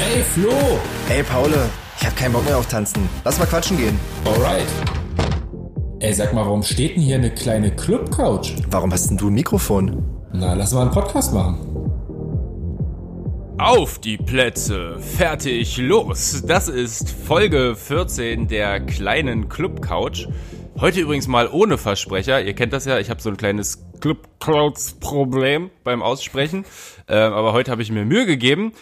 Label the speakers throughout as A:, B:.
A: Ey, Flo!
B: Ey, Paul, ich hab keinen Bock mehr auf Tanzen. Lass mal quatschen gehen.
A: Alright. Ey, sag mal, warum steht denn hier eine kleine Club-Couch?
B: Warum hast denn du ein Mikrofon?
A: Na, lass mal einen Podcast machen.
C: Auf die Plätze, fertig, los. Das ist Folge 14 der kleinen Club Couch. Heute übrigens mal ohne Versprecher. Ihr kennt das ja, ich habe so ein kleines Club Couch Problem beim Aussprechen. Ähm, aber heute habe ich mir Mühe gegeben.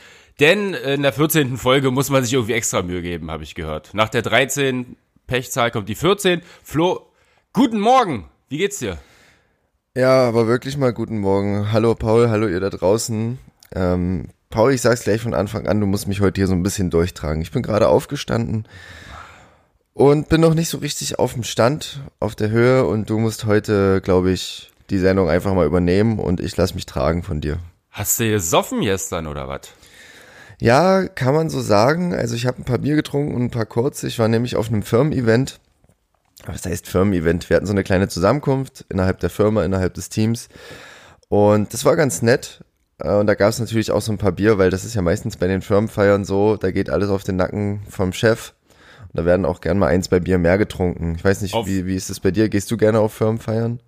C: Denn in der 14. Folge muss man sich irgendwie extra Mühe geben, habe ich gehört. Nach der 13 Pechzahl kommt die 14. Flo, guten Morgen. Wie geht's dir?
B: Ja, aber wirklich mal guten Morgen. Hallo Paul, hallo ihr da draußen. Ähm, Paul, ich sag's gleich von Anfang an, du musst mich heute hier so ein bisschen durchtragen. Ich bin gerade aufgestanden und bin noch nicht so richtig auf dem Stand, auf der Höhe und du musst heute, glaube ich, die Sendung einfach mal übernehmen und ich lass mich tragen von dir.
C: Hast du gesoffen gestern oder was?
B: Ja, kann man so sagen. Also ich habe ein paar Bier getrunken und ein paar kurze. Ich war nämlich auf einem Firmen-Event. Was heißt Firmen-Event? Wir hatten so eine kleine Zusammenkunft innerhalb der Firma, innerhalb des Teams. Und das war ganz nett. Äh, und da gab es natürlich auch so ein paar Bier, weil das ist ja meistens bei den Firmenfeiern so, da geht alles auf den Nacken vom Chef. Und da werden auch gern mal eins bei Bier mehr getrunken. Ich weiß nicht, wie, wie ist das bei dir? Gehst du gerne auf Firmenfeiern?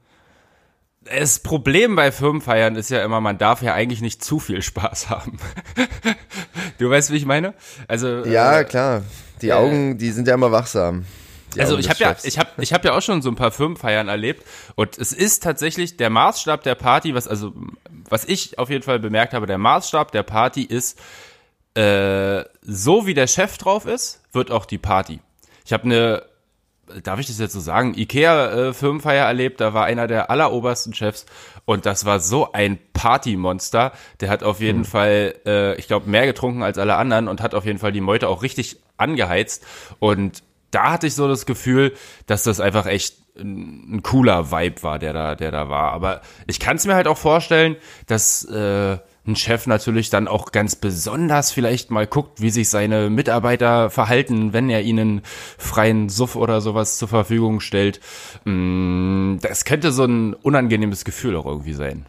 C: Das Problem bei Firmenfeiern ist ja immer, man darf ja eigentlich nicht zu viel Spaß haben. du weißt, wie ich meine? Also
B: ja, äh, klar. Die äh, Augen, die sind ja immer wachsam.
C: Also ich habe ja, ich habe, ich habe ja auch schon so ein paar Firmenfeiern erlebt und es ist tatsächlich der Maßstab der Party, was also, was ich auf jeden Fall bemerkt habe, der Maßstab der Party ist, äh, so wie der Chef drauf ist, wird auch die Party. Ich habe eine darf ich das jetzt so sagen, Ikea-Firmenfeier äh, erlebt, da war einer der allerobersten Chefs und das war so ein Partymonster. Der hat auf jeden hm. Fall, äh, ich glaube, mehr getrunken als alle anderen und hat auf jeden Fall die Meute auch richtig angeheizt. Und da hatte ich so das Gefühl, dass das einfach echt ein, ein cooler Vibe war, der da, der da war. Aber ich kann es mir halt auch vorstellen, dass äh, ein Chef natürlich dann auch ganz besonders vielleicht mal guckt, wie sich seine Mitarbeiter verhalten, wenn er ihnen freien Suff oder sowas zur Verfügung stellt. Mm, das könnte so ein unangenehmes Gefühl auch irgendwie sein.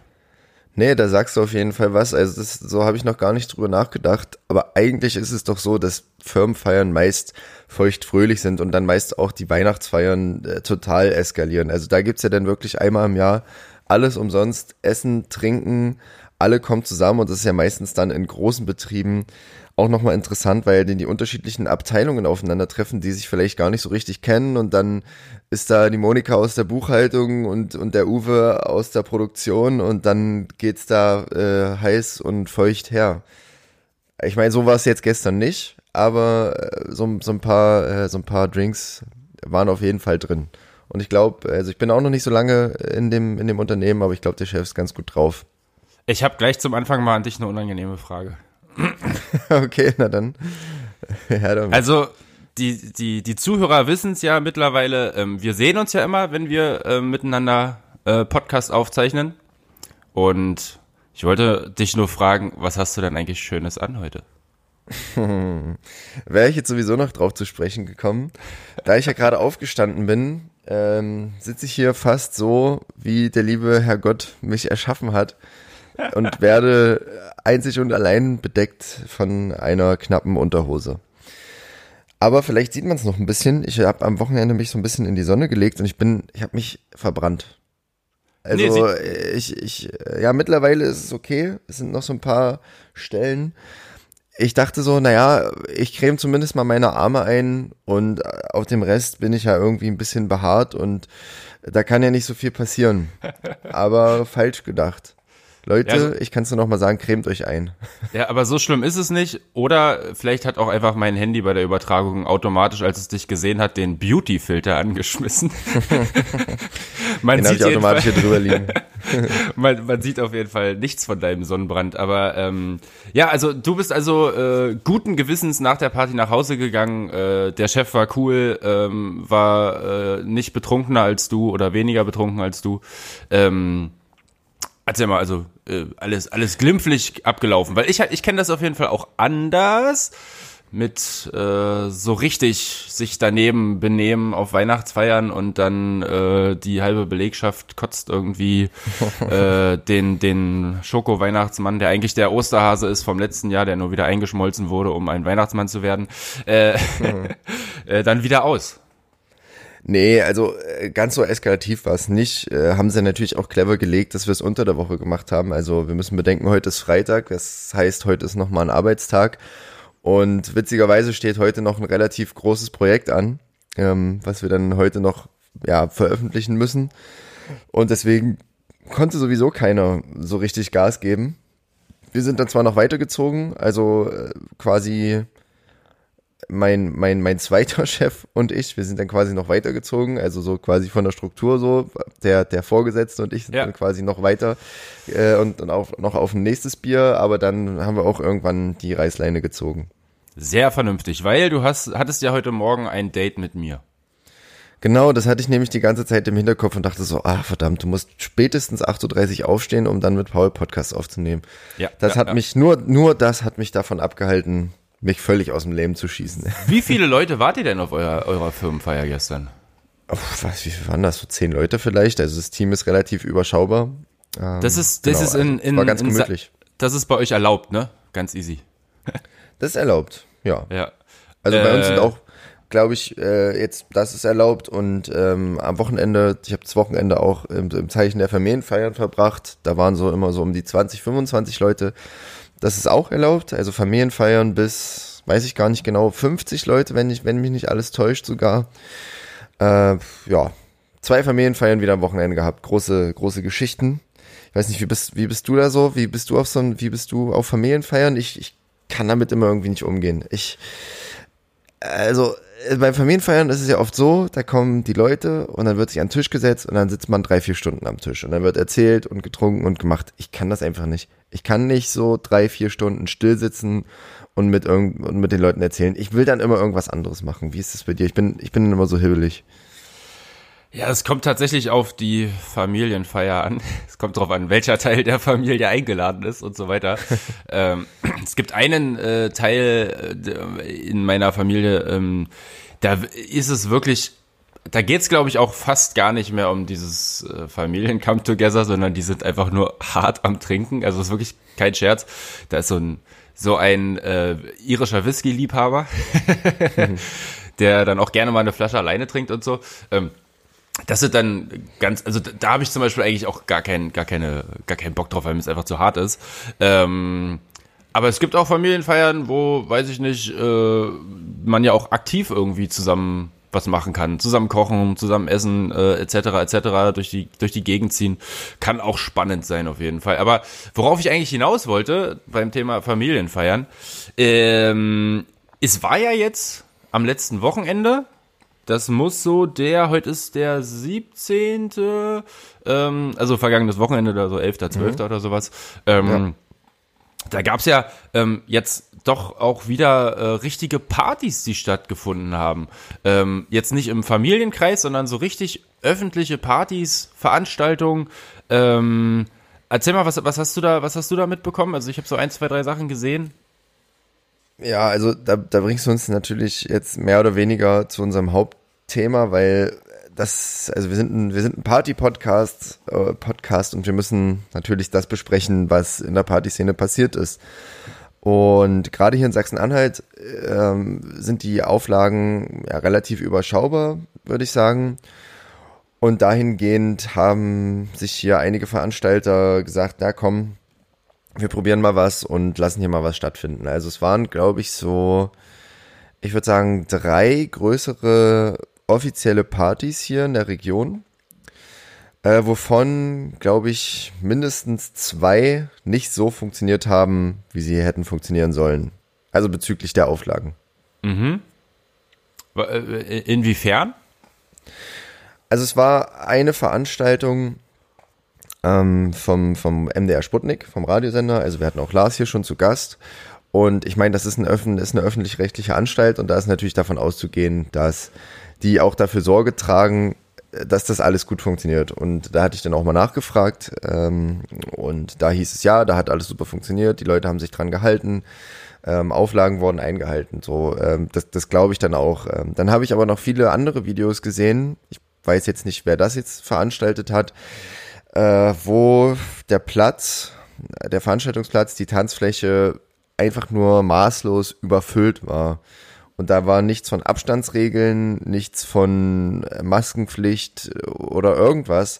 B: Nee, da sagst du auf jeden Fall was. Also das, so habe ich noch gar nicht drüber nachgedacht. Aber eigentlich ist es doch so, dass Firmenfeiern meist feucht-fröhlich sind und dann meist auch die Weihnachtsfeiern äh, total eskalieren. Also da gibt's ja dann wirklich einmal im Jahr alles umsonst, Essen, Trinken, alle kommen zusammen und das ist ja meistens dann in großen Betrieben auch nochmal interessant, weil dann die unterschiedlichen Abteilungen aufeinandertreffen, die sich vielleicht gar nicht so richtig kennen und dann ist da die Monika aus der Buchhaltung und, und der Uwe aus der Produktion und dann geht's da äh, heiß und feucht her. Ich meine, so war es jetzt gestern nicht, aber äh, so, so, ein paar, äh, so ein paar Drinks waren auf jeden Fall drin. Und ich glaube, also ich bin auch noch nicht so lange in dem, in dem Unternehmen, aber ich glaube, der Chef ist ganz gut drauf.
C: Ich habe gleich zum Anfang mal an dich eine unangenehme Frage.
B: okay, na dann.
C: Ja, dann. Also die, die, die Zuhörer wissen es ja mittlerweile, ähm, wir sehen uns ja immer, wenn wir äh, miteinander äh, Podcast aufzeichnen. Und ich wollte dich nur fragen, was hast du denn eigentlich Schönes an heute?
B: Wäre ich jetzt sowieso noch drauf zu sprechen gekommen. Da ich ja gerade aufgestanden bin, ähm, sitze ich hier fast so, wie der liebe Herr Gott mich erschaffen hat und werde einzig und allein bedeckt von einer knappen Unterhose. Aber vielleicht sieht man es noch ein bisschen. Ich habe am Wochenende mich so ein bisschen in die Sonne gelegt und ich bin, ich habe mich verbrannt. Also nee, ich, ich, ja, mittlerweile ist es okay. Es sind noch so ein paar Stellen. Ich dachte so, naja, ich creme zumindest mal meine Arme ein und auf dem Rest bin ich ja irgendwie ein bisschen behaart und da kann ja nicht so viel passieren. Aber falsch gedacht. Leute, ja, ich kann es nur noch mal sagen, cremt euch ein.
C: Ja, aber so schlimm ist es nicht. Oder vielleicht hat auch einfach mein Handy bei der Übertragung automatisch, als es dich gesehen hat, den Beauty-Filter angeschmissen.
B: man den sieht ich automatisch hier drüber liegen.
C: man, man, sieht auf jeden Fall nichts von deinem Sonnenbrand. Aber ähm, ja, also du bist also äh, guten Gewissens nach der Party nach Hause gegangen. Äh, der Chef war cool, ähm, war äh, nicht betrunkener als du oder weniger betrunken als du. Ähm, Erzähl mal, also äh, alles, alles glimpflich abgelaufen, weil ich, ich kenne das auf jeden Fall auch anders. mit äh, so richtig sich daneben benehmen auf Weihnachtsfeiern und dann äh, die halbe Belegschaft kotzt irgendwie äh, den den Schoko Weihnachtsmann, der eigentlich der Osterhase ist vom letzten Jahr, der nur wieder eingeschmolzen wurde, um ein Weihnachtsmann zu werden, äh, mhm. äh, dann wieder aus.
B: Nee, also äh, ganz so eskalativ war es nicht. Äh, haben sie natürlich auch clever gelegt, dass wir es unter der Woche gemacht haben. Also wir müssen bedenken, heute ist Freitag, das heißt, heute ist nochmal ein Arbeitstag. Und witzigerweise steht heute noch ein relativ großes Projekt an, ähm, was wir dann heute noch ja, veröffentlichen müssen. Und deswegen konnte sowieso keiner so richtig Gas geben. Wir sind dann zwar noch weitergezogen, also äh, quasi mein, mein, mein zweiter Chef und ich, wir sind dann quasi noch weitergezogen, also so quasi von der Struktur so, der, der Vorgesetzte und ich sind ja. dann quasi noch weiter äh, und dann auch noch auf ein nächstes Bier, aber dann haben wir auch irgendwann die Reißleine gezogen.
C: Sehr vernünftig, weil du hast, hattest ja heute Morgen ein Date mit mir.
B: Genau, das hatte ich nämlich die ganze Zeit im Hinterkopf und dachte so, ah verdammt, du musst spätestens 8.30 Uhr aufstehen, um dann mit Paul Podcast aufzunehmen. Ja, das ja, hat ja. mich, nur, nur das hat mich davon abgehalten, mich völlig aus dem Leben zu schießen.
C: Wie viele Leute wart ihr denn auf eurer, eurer Firmenfeier gestern?
B: Oh, was, wie viele waren das? So zehn Leute vielleicht. Also das Team ist relativ überschaubar.
C: Ähm, das ist, das genau, ist in, also in,
B: war ganz gemütlich.
C: das ist bei euch erlaubt, ne? Ganz easy.
B: das ist erlaubt. Ja.
C: ja.
B: Also bei uns sind äh. auch, glaube ich, äh, jetzt, das ist erlaubt und ähm, am Wochenende, ich habe das Wochenende auch im, im Zeichen der Familienfeiern verbracht. Da waren so immer so um die 20, 25 Leute. Das ist auch erlaubt. Also Familienfeiern bis, weiß ich gar nicht genau, 50 Leute, wenn ich, wenn mich nicht alles täuscht sogar. Äh, ja, zwei Familienfeiern wieder am Wochenende gehabt. Große, große Geschichten. Ich weiß nicht, wie bist, wie bist du da so? Wie bist du auf so ein, wie bist du auf Familienfeiern? Ich, ich kann damit immer irgendwie nicht umgehen. Ich, also bei Familienfeiern ist es ja oft so, da kommen die Leute und dann wird sich an den Tisch gesetzt und dann sitzt man drei, vier Stunden am Tisch und dann wird erzählt und getrunken und gemacht. Ich kann das einfach nicht. Ich kann nicht so drei, vier Stunden still sitzen und mit, irgend, und mit den Leuten erzählen. Ich will dann immer irgendwas anderes machen. Wie ist das bei dir? Ich bin, ich bin immer so hibbelig.
C: Ja, es kommt tatsächlich auf die Familienfeier an. Es kommt darauf an, welcher Teil der Familie eingeladen ist und so weiter. ähm, es gibt einen äh, Teil äh, in meiner Familie, ähm, da ist es wirklich, da geht's glaube ich auch fast gar nicht mehr um dieses äh, Familien-Come-Together, sondern die sind einfach nur hart am Trinken. Also es ist wirklich kein Scherz. Da ist so ein so ein äh, irischer Whisky-Liebhaber, der dann auch gerne mal eine Flasche alleine trinkt und so. Ähm, das sind dann ganz, also da, da habe ich zum Beispiel eigentlich auch gar keinen, gar keine, gar keinen Bock drauf, weil mir es einfach zu hart ist. Ähm, aber es gibt auch Familienfeiern, wo, weiß ich nicht, äh, man ja auch aktiv irgendwie zusammen was machen kann, zusammen kochen, zusammen essen, äh, etc. etc. durch die durch die Gegend ziehen, kann auch spannend sein auf jeden Fall. Aber worauf ich eigentlich hinaus wollte beim Thema Familienfeiern, ähm, es war ja jetzt am letzten Wochenende das muss so der, heute ist der 17. Ähm, also vergangenes Wochenende oder so 11., 12. Mhm. oder sowas. Ähm, ja. Da gab's ja ähm, jetzt doch auch wieder äh, richtige Partys, die stattgefunden haben. Ähm, jetzt nicht im Familienkreis, sondern so richtig öffentliche Partys, Veranstaltungen. Ähm, erzähl mal, was, was hast du da, was hast du da mitbekommen? Also ich habe so ein, zwei, drei Sachen gesehen.
B: Ja, also da, da bringst du uns natürlich jetzt mehr oder weniger zu unserem Hauptthema, weil das, also wir sind ein, wir sind ein Party-Podcast, äh, Podcast und wir müssen natürlich das besprechen, was in der Partyszene passiert ist. Und gerade hier in Sachsen-Anhalt ähm, sind die Auflagen ja, relativ überschaubar, würde ich sagen. Und dahingehend haben sich hier einige Veranstalter gesagt, na komm, wir probieren mal was und lassen hier mal was stattfinden. Also es waren, glaube ich, so, ich würde sagen, drei größere offizielle Partys hier in der Region, äh, wovon, glaube ich, mindestens zwei nicht so funktioniert haben, wie sie hätten funktionieren sollen. Also bezüglich der Auflagen.
C: Mhm. Äh, inwiefern?
B: Also es war eine Veranstaltung, ähm, vom, vom MDR Sputnik, vom Radiosender. Also wir hatten auch Lars hier schon zu Gast. Und ich meine, das ist, ein Öffn ist eine öffentlich-rechtliche Anstalt und da ist natürlich davon auszugehen, dass die auch dafür Sorge tragen, dass das alles gut funktioniert. Und da hatte ich dann auch mal nachgefragt ähm, und da hieß es ja, da hat alles super funktioniert, die Leute haben sich dran gehalten, ähm, Auflagen wurden eingehalten. So, ähm, das, das glaube ich dann auch. Ähm, dann habe ich aber noch viele andere Videos gesehen. Ich weiß jetzt nicht, wer das jetzt veranstaltet hat, äh, wo der Platz, der Veranstaltungsplatz, die Tanzfläche einfach nur maßlos überfüllt war. Und da war nichts von Abstandsregeln, nichts von Maskenpflicht oder irgendwas.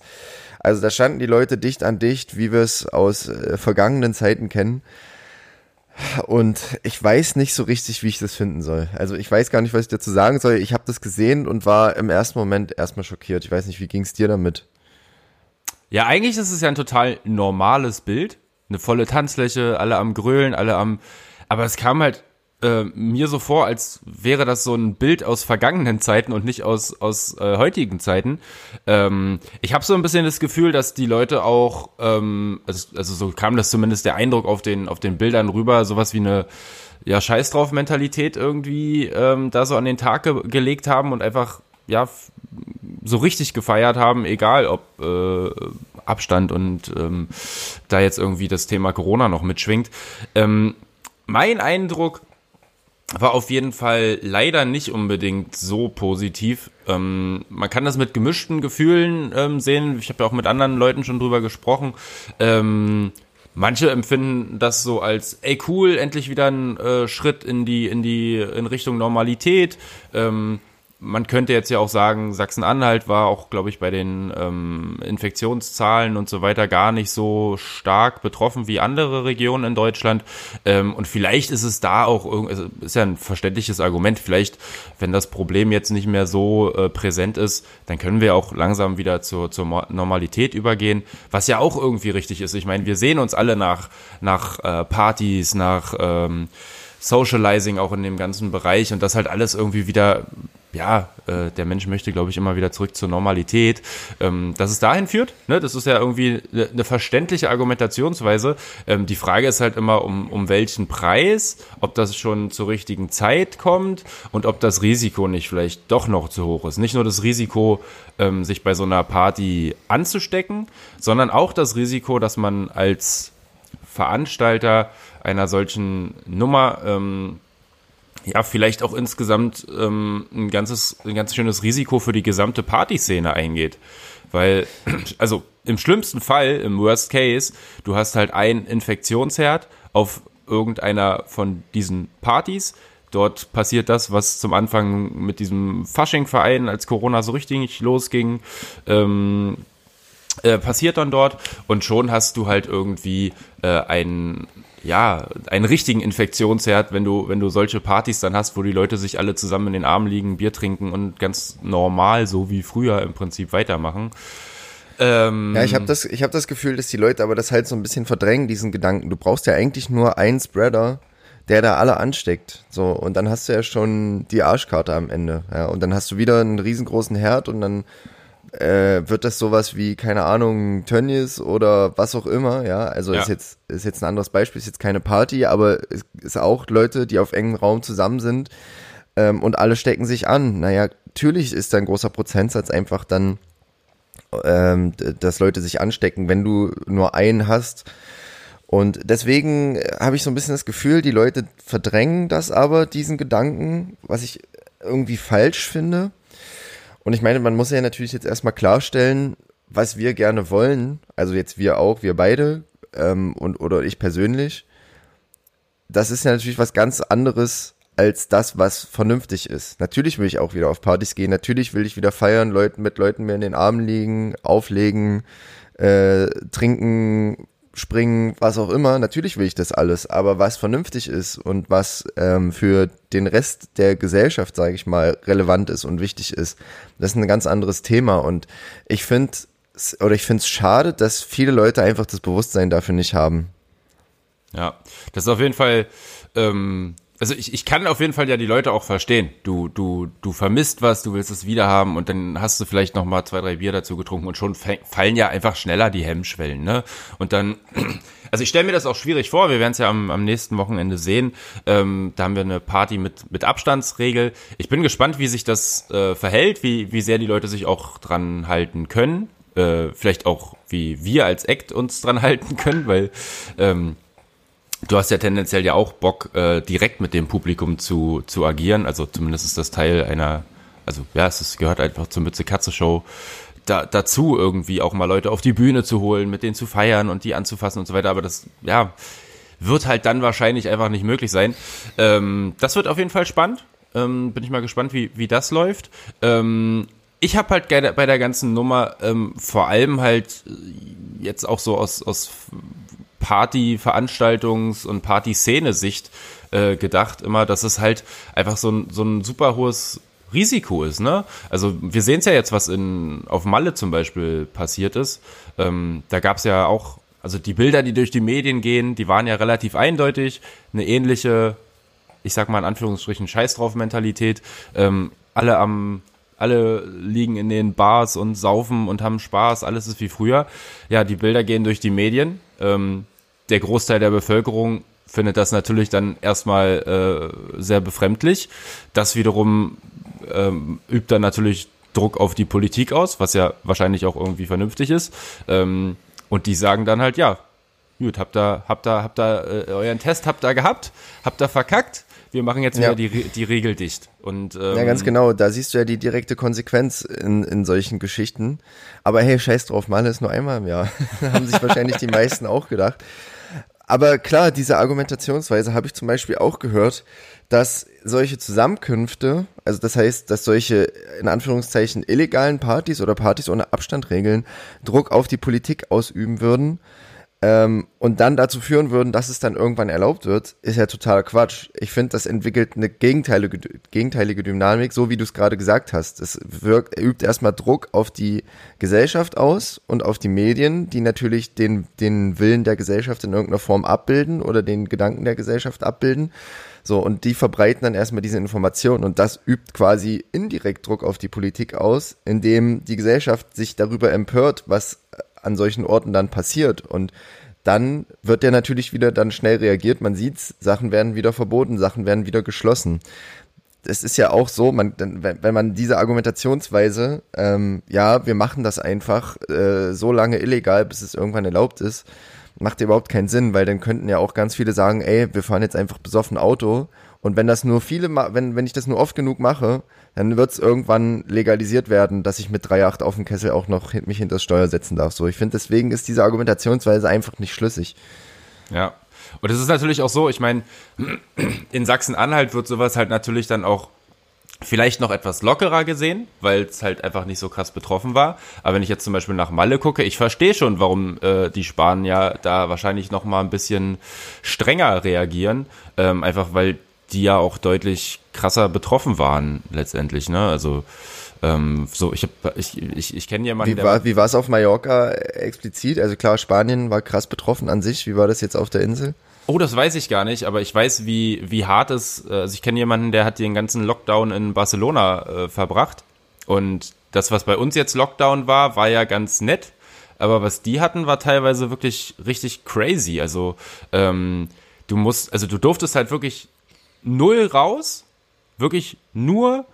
B: Also da standen die Leute dicht an dicht, wie wir es aus äh, vergangenen Zeiten kennen. Und ich weiß nicht so richtig, wie ich das finden soll. Also ich weiß gar nicht, was ich dazu sagen soll. Ich habe das gesehen und war im ersten Moment erstmal schockiert. Ich weiß nicht, wie ging es dir damit?
C: Ja, eigentlich ist es ja ein total normales Bild. Eine volle Tanzfläche, alle am Grölen, alle am. Aber es kam halt äh, mir so vor, als wäre das so ein Bild aus vergangenen Zeiten und nicht aus, aus äh, heutigen Zeiten. Ähm, ich habe so ein bisschen das Gefühl, dass die Leute auch, ähm, also, also so kam das zumindest der Eindruck auf den, auf den Bildern rüber, sowas wie eine ja, Scheiß drauf Mentalität irgendwie ähm, da so an den Tag ge gelegt haben und einfach ja so richtig gefeiert haben, egal ob äh, Abstand und ähm, da jetzt irgendwie das Thema Corona noch mitschwingt. Ähm, mein Eindruck war auf jeden Fall leider nicht unbedingt so positiv. Ähm, man kann das mit gemischten Gefühlen ähm, sehen. Ich habe ja auch mit anderen Leuten schon drüber gesprochen. Ähm, manche empfinden das so als, ey cool, endlich wieder ein äh, Schritt in die in die in Richtung Normalität. Man könnte jetzt ja auch sagen, Sachsen-Anhalt war auch, glaube ich, bei den ähm, Infektionszahlen und so weiter gar nicht so stark betroffen wie andere Regionen in Deutschland. Ähm, und vielleicht ist es da auch, also ist ja ein verständliches Argument, vielleicht, wenn das Problem jetzt nicht mehr so äh, präsent ist, dann können wir auch langsam wieder zur, zur Normalität übergehen, was ja auch irgendwie richtig ist. Ich meine, wir sehen uns alle nach, nach äh, Partys, nach ähm, Socializing auch in dem ganzen Bereich und das halt alles irgendwie wieder ja, äh, der Mensch möchte, glaube ich, immer wieder zurück zur Normalität. Ähm, dass es dahin führt, ne, das ist ja irgendwie eine, eine verständliche Argumentationsweise. Ähm, die Frage ist halt immer, um, um welchen Preis, ob das schon zur richtigen Zeit kommt und ob das Risiko nicht vielleicht doch noch zu hoch ist. Nicht nur das Risiko, ähm, sich bei so einer Party anzustecken, sondern auch das Risiko, dass man als Veranstalter einer solchen Nummer ähm, ja, vielleicht auch insgesamt ähm, ein ganzes, ein ganz schönes Risiko für die gesamte Partyszene eingeht. Weil, also im schlimmsten Fall, im Worst Case, du hast halt einen Infektionsherd auf irgendeiner von diesen Partys. Dort passiert das, was zum Anfang mit diesem Fasching-Verein, als Corona so richtig losging, ähm, äh, passiert dann dort und schon hast du halt irgendwie äh, einen ja, einen richtigen Infektionsherd, wenn du, wenn du solche Partys dann hast, wo die Leute sich alle zusammen in den Armen liegen, Bier trinken und ganz normal, so wie früher im Prinzip weitermachen.
B: Ähm, ja, ich habe das, ich hab das Gefühl, dass die Leute aber das halt so ein bisschen verdrängen, diesen Gedanken. Du brauchst ja eigentlich nur einen Spreader, der da alle ansteckt. So, und dann hast du ja schon die Arschkarte am Ende. Ja, und dann hast du wieder einen riesengroßen Herd und dann äh, wird das sowas wie, keine Ahnung, Tönnies oder was auch immer, ja. Also ja. ist jetzt, ist jetzt ein anderes Beispiel, ist jetzt keine Party, aber es ist auch Leute, die auf engem Raum zusammen sind ähm, und alle stecken sich an. Naja, natürlich ist da ein großer Prozentsatz einfach dann, ähm, dass Leute sich anstecken, wenn du nur einen hast. Und deswegen habe ich so ein bisschen das Gefühl, die Leute verdrängen das aber, diesen Gedanken, was ich irgendwie falsch finde. Und ich meine, man muss ja natürlich jetzt erstmal klarstellen, was wir gerne wollen. Also jetzt wir auch, wir beide ähm, und oder ich persönlich. Das ist ja natürlich was ganz anderes als das, was vernünftig ist. Natürlich will ich auch wieder auf Partys gehen. Natürlich will ich wieder feiern, Leuten mit Leuten mir in den Armen liegen, auflegen, äh, trinken, springen, was auch immer. Natürlich will ich das alles, aber was vernünftig ist und was ähm, für den Rest der Gesellschaft, sage ich mal, relevant ist und wichtig ist, das ist ein ganz anderes Thema. Und ich finde oder ich finde es schade, dass viele Leute einfach das Bewusstsein dafür nicht haben.
C: Ja, das ist auf jeden Fall ähm, also ich, ich kann auf jeden Fall ja die Leute auch verstehen. Du, du, du vermisst was, du willst es wieder haben und dann hast du vielleicht noch mal zwei, drei Bier dazu getrunken und schon fallen ja einfach schneller die Hemmschwellen, ne? Und dann, also ich stelle mir das auch schwierig vor, wir werden es ja am, am nächsten Wochenende sehen. Ähm, da haben wir eine Party mit, mit Abstandsregel. Ich bin gespannt, wie sich das äh, verhält, wie, wie sehr die Leute sich auch dran halten können. Äh, vielleicht auch, wie wir als Act uns dran halten können, weil ähm, du hast ja tendenziell ja auch Bock, äh, direkt mit dem Publikum zu, zu agieren. Also zumindest ist das Teil einer, also ja, es gehört einfach zur Mütze-Katze-Show da, dazu, irgendwie auch mal Leute auf die Bühne zu holen, mit denen zu feiern und die anzufassen und so weiter. Aber das, ja, wird halt dann wahrscheinlich einfach nicht möglich sein. Ähm, das wird auf jeden Fall spannend. Ähm, bin ich mal gespannt, wie, wie das läuft. Ähm, ich habe halt bei der ganzen Nummer ähm, vor allem halt jetzt auch so aus, aus Party-Veranstaltungs- und Party-Szene-Sicht äh, gedacht, immer, dass es halt einfach so ein, so ein super hohes Risiko ist, ne? Also wir sehen es ja jetzt, was in auf Malle zum Beispiel passiert ist. Ähm, da gab es ja auch, also die Bilder, die durch die Medien gehen, die waren ja relativ eindeutig, eine ähnliche, ich sag mal in Anführungsstrichen, Scheiß drauf Mentalität. Ähm, alle am alle liegen in den Bars und saufen und haben Spaß, alles ist wie früher. Ja, die Bilder gehen durch die Medien. Ähm, der Großteil der Bevölkerung findet das natürlich dann erstmal äh, sehr befremdlich. Das wiederum ähm, übt dann natürlich Druck auf die Politik aus, was ja wahrscheinlich auch irgendwie vernünftig ist. Ähm, und die sagen dann halt, ja, gut, habt ihr, habt ihr, habt ihr äh, euren Test habt ihr gehabt, habt ihr verkackt, wir machen jetzt wieder ja. die, die Regel dicht. Und, ähm,
B: ja, ganz genau, da siehst du ja die direkte Konsequenz in, in solchen Geschichten. Aber hey, scheiß drauf, mal ist nur einmal im Jahr. Haben sich wahrscheinlich die meisten auch gedacht. Aber klar, diese Argumentationsweise habe ich zum Beispiel auch gehört, dass solche Zusammenkünfte, also das heißt, dass solche in Anführungszeichen illegalen Partys oder Partys ohne Abstandregeln Druck auf die Politik ausüben würden ähm, und dann dazu führen würden, dass es dann irgendwann erlaubt wird, ist ja totaler Quatsch. Ich finde, das entwickelt eine gegenteilige, gegenteilige Dynamik, so wie du es gerade gesagt hast. Es wirkt, übt erstmal Druck auf die Gesellschaft aus und auf die Medien, die natürlich den, den Willen der Gesellschaft in irgendeiner Form abbilden oder den Gedanken der Gesellschaft abbilden. So, und die verbreiten dann erstmal diese Information und das übt quasi indirekt Druck auf die Politik aus, indem die Gesellschaft sich darüber empört, was an solchen Orten dann passiert. Und dann wird der natürlich wieder dann schnell reagiert. Man sieht's, Sachen werden wieder verboten, Sachen werden wieder geschlossen. Es ist ja auch so, man, wenn man diese Argumentationsweise, ähm, ja, wir machen das einfach äh, so lange illegal, bis es irgendwann erlaubt ist, macht überhaupt keinen Sinn, weil dann könnten ja auch ganz viele sagen, ey, wir fahren jetzt einfach besoffen Auto. Und wenn das nur viele, wenn, wenn ich das nur oft genug mache, dann wird es irgendwann legalisiert werden, dass ich mit 3,8 auf dem Kessel auch noch mich hinter das Steuer setzen darf. So, ich finde, deswegen ist diese Argumentationsweise einfach nicht schlüssig.
C: Ja. Und es ist natürlich auch so, ich meine, in Sachsen-Anhalt wird sowas halt natürlich dann auch vielleicht noch etwas lockerer gesehen, weil es halt einfach nicht so krass betroffen war. Aber wenn ich jetzt zum Beispiel nach Malle gucke, ich verstehe schon, warum äh, die Spanier da wahrscheinlich noch mal ein bisschen strenger reagieren, ähm, einfach weil die ja auch deutlich krasser betroffen waren letztendlich, ne? Also ähm, so, ich habe, ich, ich, ich kenne jemanden.
B: Wie war, wie war es auf Mallorca explizit? Also klar, Spanien war krass betroffen an sich. Wie war das jetzt auf der Insel?
C: Oh, das weiß ich gar nicht, aber ich weiß, wie, wie hart es, also ich kenne jemanden, der hat den ganzen Lockdown in Barcelona äh, verbracht. Und das, was bei uns jetzt Lockdown war, war ja ganz nett. Aber was die hatten, war teilweise wirklich richtig crazy. Also, ähm, du musst, also du durftest halt wirklich null raus, wirklich nur,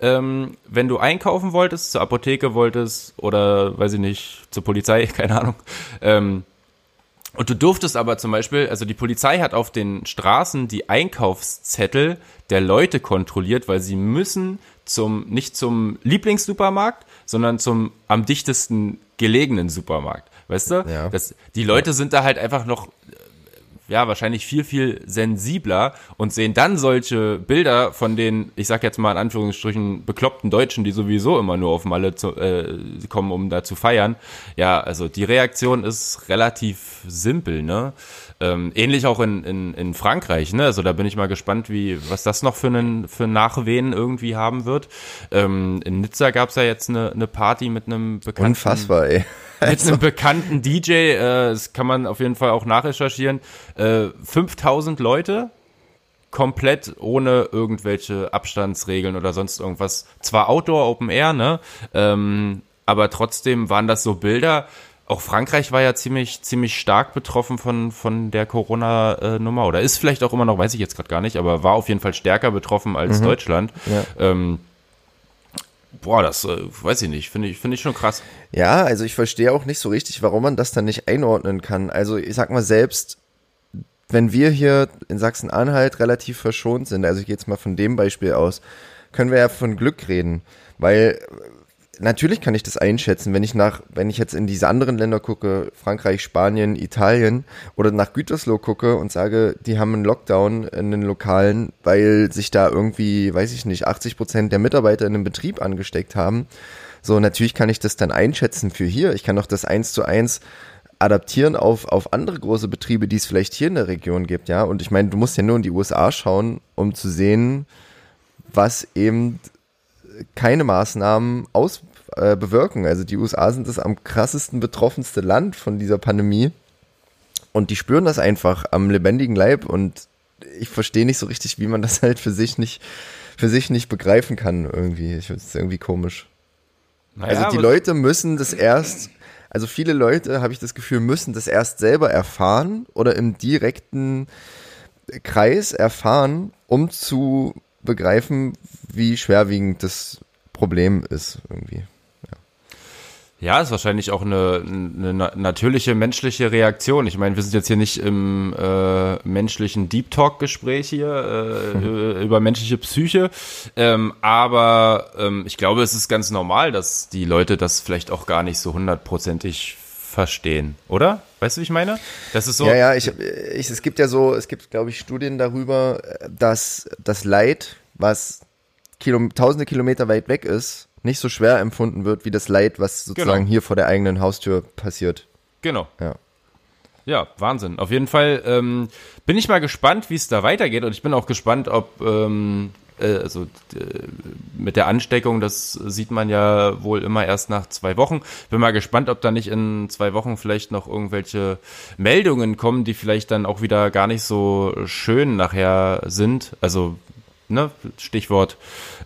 C: ähm, wenn du einkaufen wolltest, zur Apotheke wolltest oder, weiß ich nicht, zur Polizei, keine Ahnung. Ähm, und du durftest aber zum Beispiel, also die Polizei hat auf den Straßen die Einkaufszettel der Leute kontrolliert, weil sie müssen zum, nicht zum Lieblingssupermarkt, sondern zum am dichtesten gelegenen Supermarkt. Weißt du? Ja. Das, die Leute sind da halt einfach noch ja, wahrscheinlich viel, viel sensibler und sehen dann solche Bilder von den, ich sag jetzt mal in Anführungsstrichen, bekloppten Deutschen, die sowieso immer nur auf Malle zu, äh, kommen, um da zu feiern. Ja, also die Reaktion ist relativ simpel, ne? Ähm, ähnlich auch in, in, in Frankreich, ne? Also da bin ich mal gespannt, wie, was das noch für einen für Nachwehen irgendwie haben wird. Ähm, in Nizza gab's ja jetzt eine, eine Party mit einem bekannten.
B: Unfassbar, ey.
C: Also. Mit einem bekannten DJ, äh, das kann man auf jeden Fall auch nachrecherchieren. Äh, 5000 Leute komplett ohne irgendwelche Abstandsregeln oder sonst irgendwas. Zwar Outdoor, Open Air, ne? Ähm, aber trotzdem waren das so Bilder. Auch Frankreich war ja ziemlich, ziemlich stark betroffen von, von der Corona-Nummer oder ist vielleicht auch immer noch, weiß ich jetzt gerade gar nicht, aber war auf jeden Fall stärker betroffen als mhm. Deutschland. Ja. Ähm, boah, das äh, weiß ich nicht, finde ich, finde ich schon krass.
B: Ja, also ich verstehe auch nicht so richtig, warum man das dann nicht einordnen kann. Also ich sag mal selbst, wenn wir hier in Sachsen-Anhalt relativ verschont sind, also ich gehe jetzt mal von dem Beispiel aus, können wir ja von Glück reden, weil natürlich kann ich das einschätzen, wenn ich nach, wenn ich jetzt in diese anderen Länder gucke, Frankreich, Spanien, Italien oder nach Gütersloh gucke und sage, die haben einen Lockdown in den Lokalen, weil sich da irgendwie, weiß ich nicht, 80 Prozent der Mitarbeiter in einem Betrieb angesteckt haben. So, natürlich kann ich das dann einschätzen für hier. Ich kann doch das eins zu eins adaptieren auf, auf andere große Betriebe, die es vielleicht hier in der Region gibt, ja. Und ich meine, du musst ja nur in die USA schauen, um zu sehen, was eben keine Maßnahmen aus äh, bewirken. Also die USA sind das am krassesten betroffenste Land von dieser Pandemie. Und die spüren das einfach am lebendigen Leib und ich verstehe nicht so richtig, wie man das halt für sich nicht, für sich nicht begreifen kann irgendwie. Ich finde es irgendwie komisch. Naja, also die Leute müssen das erst also viele Leute, habe ich das Gefühl, müssen das erst selber erfahren oder im direkten Kreis erfahren, um zu begreifen, wie schwerwiegend das Problem ist irgendwie.
C: Ja, ist wahrscheinlich auch eine, eine natürliche menschliche Reaktion. Ich meine, wir sind jetzt hier nicht im äh, menschlichen Deep Talk Gespräch hier äh, mhm. über menschliche Psyche, ähm, aber ähm, ich glaube, es ist ganz normal, dass die Leute das vielleicht auch gar nicht so hundertprozentig verstehen, oder? Weißt du, wie ich meine?
B: Das ist so. Ja, ja, ich, ich, es gibt ja so, es gibt, glaube ich, Studien darüber, dass das Leid, was Kilo, tausende Kilometer weit weg ist, nicht so schwer empfunden wird wie das Leid, was sozusagen genau. hier vor der eigenen Haustür passiert.
C: Genau. Ja. Ja, Wahnsinn. Auf jeden Fall ähm, bin ich mal gespannt, wie es da weitergeht. Und ich bin auch gespannt, ob ähm, äh, also äh, mit der Ansteckung, das sieht man ja wohl immer erst nach zwei Wochen. Bin mal gespannt, ob da nicht in zwei Wochen vielleicht noch irgendwelche Meldungen kommen, die vielleicht dann auch wieder gar nicht so schön nachher sind. Also ne, Stichwort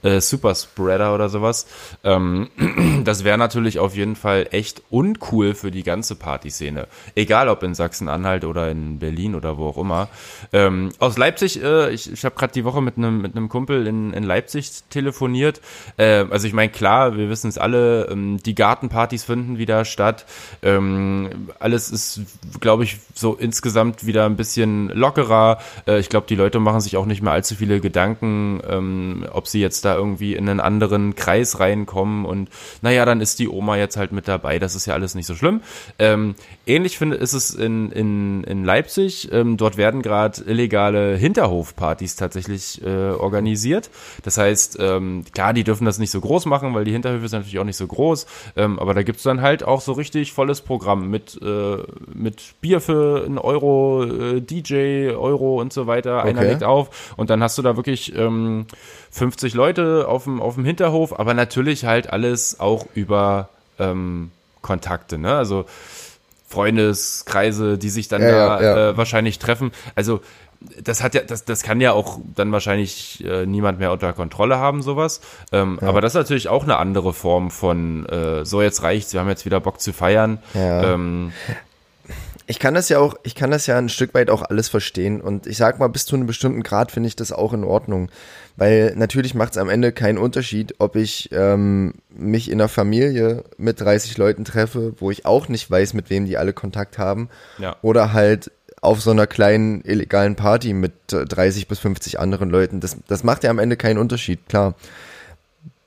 C: äh, Superspreader oder sowas. Ähm, das wäre natürlich auf jeden Fall echt uncool für die ganze Partyszene. Egal ob in Sachsen-Anhalt oder in Berlin oder wo auch immer. Ähm, aus Leipzig, äh, ich, ich habe gerade die Woche mit einem mit Kumpel in, in Leipzig telefoniert. Äh, also ich meine, klar, wir wissen es alle, ähm, die Gartenpartys finden wieder statt. Ähm, alles ist, glaube ich, so insgesamt wieder ein bisschen lockerer. Äh, ich glaube, die Leute machen sich auch nicht mehr allzu viele Gedanken, ähm, ob sie jetzt da irgendwie in einen anderen Kreis reinkommen und naja, dann ist die Oma jetzt halt mit dabei. Das ist ja alles nicht so schlimm. Ähm, ähnlich finde ist es in, in, in Leipzig. Ähm, dort werden gerade illegale Hinterhofpartys tatsächlich äh, organisiert. Das heißt, ähm, klar, die dürfen das nicht so groß machen, weil die Hinterhöfe sind natürlich auch nicht so groß. Ähm, aber da gibt's dann halt auch so richtig volles Programm mit, äh, mit Bier für einen Euro, äh, DJ, Euro und so weiter. Okay. Einer legt auf und dann hast du da wirklich ähm, 50 Leute auf dem, auf dem Hinterhof, aber natürlich halt alles auch über ähm, Kontakte, ne? Also Freundeskreise, die sich dann ja, da ja, ja. Äh, wahrscheinlich treffen. Also das hat ja, das, das kann ja auch dann wahrscheinlich äh, niemand mehr unter Kontrolle haben, sowas. Ähm, ja. Aber das ist natürlich auch eine andere Form von äh, so jetzt reicht's, wir haben jetzt wieder Bock zu feiern. Ja. Ähm,
B: ich kann das ja auch, ich kann das ja ein Stück weit auch alles verstehen. Und ich sag mal, bis zu einem bestimmten Grad finde ich das auch in Ordnung. Weil natürlich macht es am Ende keinen Unterschied, ob ich ähm, mich in einer Familie mit 30 Leuten treffe, wo ich auch nicht weiß, mit wem die alle Kontakt haben. Ja. Oder halt auf so einer kleinen illegalen Party mit 30 bis 50 anderen Leuten. Das, das macht ja am Ende keinen Unterschied, klar.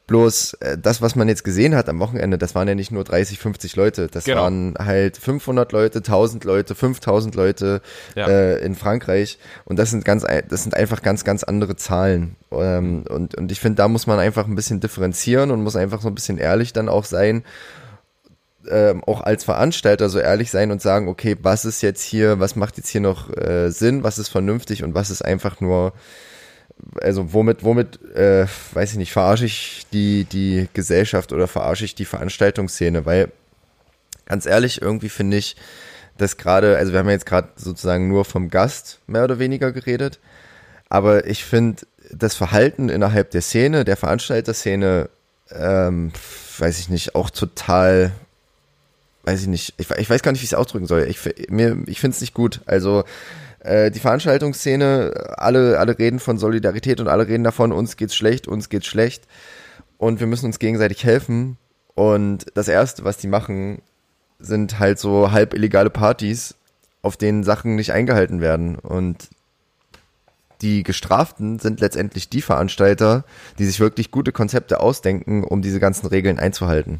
B: Bloß äh, das, was man jetzt gesehen hat am Wochenende, das waren ja nicht nur 30, 50 Leute, das genau. waren halt 500 Leute, 1000 Leute, 5000 Leute ja. äh, in Frankreich und das sind ganz, das sind einfach ganz, ganz andere Zahlen ähm, und und ich finde, da muss man einfach ein bisschen differenzieren und muss einfach so ein bisschen ehrlich dann auch sein, ähm, auch als Veranstalter so ehrlich sein und sagen, okay, was ist jetzt hier, was macht jetzt hier noch äh, Sinn, was ist vernünftig und was ist einfach nur also womit, womit, äh, weiß ich nicht, verarsche ich die, die Gesellschaft oder verarsche ich die Veranstaltungsszene, weil ganz ehrlich, irgendwie finde ich, dass gerade, also wir haben ja jetzt gerade sozusagen nur vom Gast mehr oder weniger geredet, Aber ich finde das Verhalten innerhalb der Szene, der Veranstalterszene, ähm, weiß ich nicht, auch total, weiß ich nicht, ich, ich weiß gar nicht, wie ich es ausdrücken soll. Ich, mir, ich finde es nicht gut. Also äh, die Veranstaltungsszene, alle, alle reden von Solidarität und alle reden davon, uns geht's schlecht, uns geht's schlecht und wir müssen uns gegenseitig helfen. Und das Erste, was die machen, sind halt so halb illegale Partys, auf denen Sachen nicht eingehalten werden. Und die Gestraften sind letztendlich die Veranstalter, die sich wirklich gute Konzepte ausdenken, um diese ganzen Regeln einzuhalten.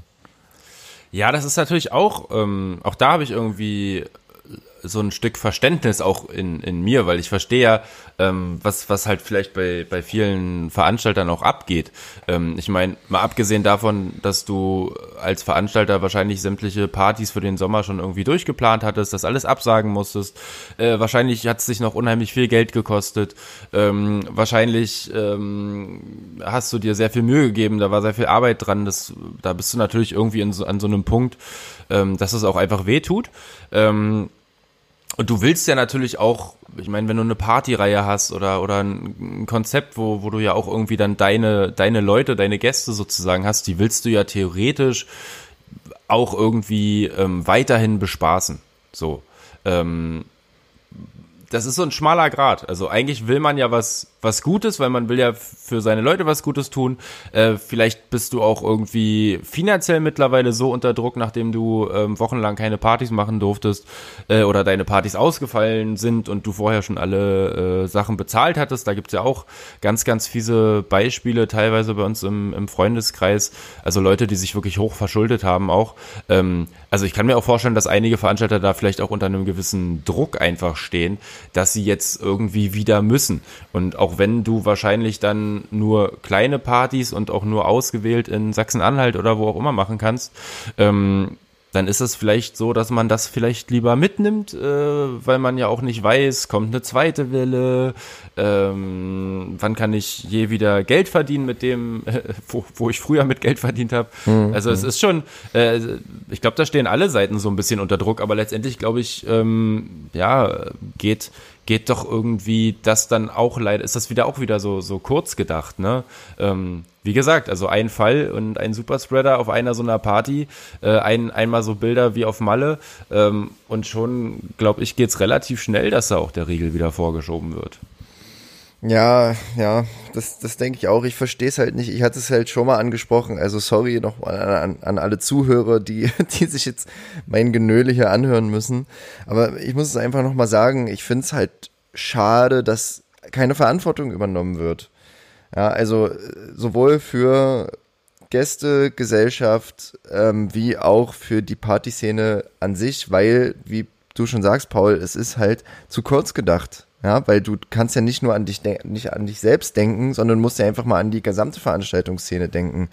C: Ja, das ist natürlich auch, ähm, auch da habe ich irgendwie so ein Stück Verständnis auch in, in mir, weil ich verstehe ja, ähm, was, was halt vielleicht bei, bei vielen Veranstaltern auch abgeht. Ähm, ich meine, mal abgesehen davon, dass du als Veranstalter wahrscheinlich sämtliche Partys für den Sommer schon irgendwie durchgeplant hattest, das alles absagen musstest. Äh, wahrscheinlich hat es dich noch unheimlich viel Geld gekostet. Ähm, wahrscheinlich ähm, hast du dir sehr viel Mühe gegeben, da war sehr viel Arbeit dran. Das, da bist du natürlich irgendwie in so, an so einem Punkt, ähm, dass es auch einfach weh tut. Ähm, und du willst ja natürlich auch, ich meine, wenn du eine Partyreihe hast oder, oder ein Konzept, wo, wo du ja auch irgendwie dann deine, deine Leute, deine Gäste sozusagen hast, die willst du ja theoretisch auch irgendwie ähm, weiterhin bespaßen. So. Ähm, das ist so ein schmaler Grad. Also eigentlich will man ja was, was Gutes, weil man will ja für seine Leute was Gutes tun. Äh, vielleicht bist du auch irgendwie finanziell mittlerweile so unter Druck, nachdem du ähm, wochenlang keine Partys machen durftest äh, oder deine Partys ausgefallen sind und du vorher schon alle äh, Sachen bezahlt hattest. Da gibt's ja auch ganz, ganz fiese Beispiele, teilweise bei uns im, im Freundeskreis. Also Leute, die sich wirklich hoch verschuldet haben auch. Ähm, also ich kann mir auch vorstellen, dass einige Veranstalter da vielleicht auch unter einem gewissen Druck einfach stehen, dass sie jetzt irgendwie wieder müssen. Und auch wenn du wahrscheinlich dann nur kleine Partys und auch nur ausgewählt in Sachsen-Anhalt oder wo auch immer machen kannst, ähm, dann ist es vielleicht so, dass man das vielleicht lieber mitnimmt, äh, weil man ja auch nicht weiß, kommt eine zweite Welle, ähm, wann kann ich je wieder Geld verdienen mit dem, äh, wo, wo ich früher mit Geld verdient habe. Mhm. Also es ist schon, äh, ich glaube, da stehen alle Seiten so ein bisschen unter Druck, aber letztendlich glaube ich, ähm, ja, geht geht doch irgendwie das dann auch leider, ist das wieder auch wieder so, so kurz gedacht, ne? Ähm, wie gesagt, also ein Fall und ein Superspreader auf einer so einer Party, äh, ein, einmal so Bilder wie auf Malle ähm, und schon, glaube ich, geht's relativ schnell, dass da auch der Riegel wieder vorgeschoben wird.
B: Ja, ja, das, das denke ich auch. Ich verstehe es halt nicht. Ich hatte es halt schon mal angesprochen. Also sorry nochmal an, an alle Zuhörer, die, die sich jetzt mein Genöle hier anhören müssen. Aber ich muss es einfach nochmal sagen, ich finde es halt schade, dass keine Verantwortung übernommen wird. Ja, also sowohl für Gäste, Gesellschaft, ähm, wie auch für die Partyszene an sich, weil, wie du schon sagst, Paul, es ist halt zu kurz gedacht. Ja, weil du kannst ja nicht nur an dich nicht an dich selbst denken, sondern musst ja einfach mal an die gesamte Veranstaltungsszene denken.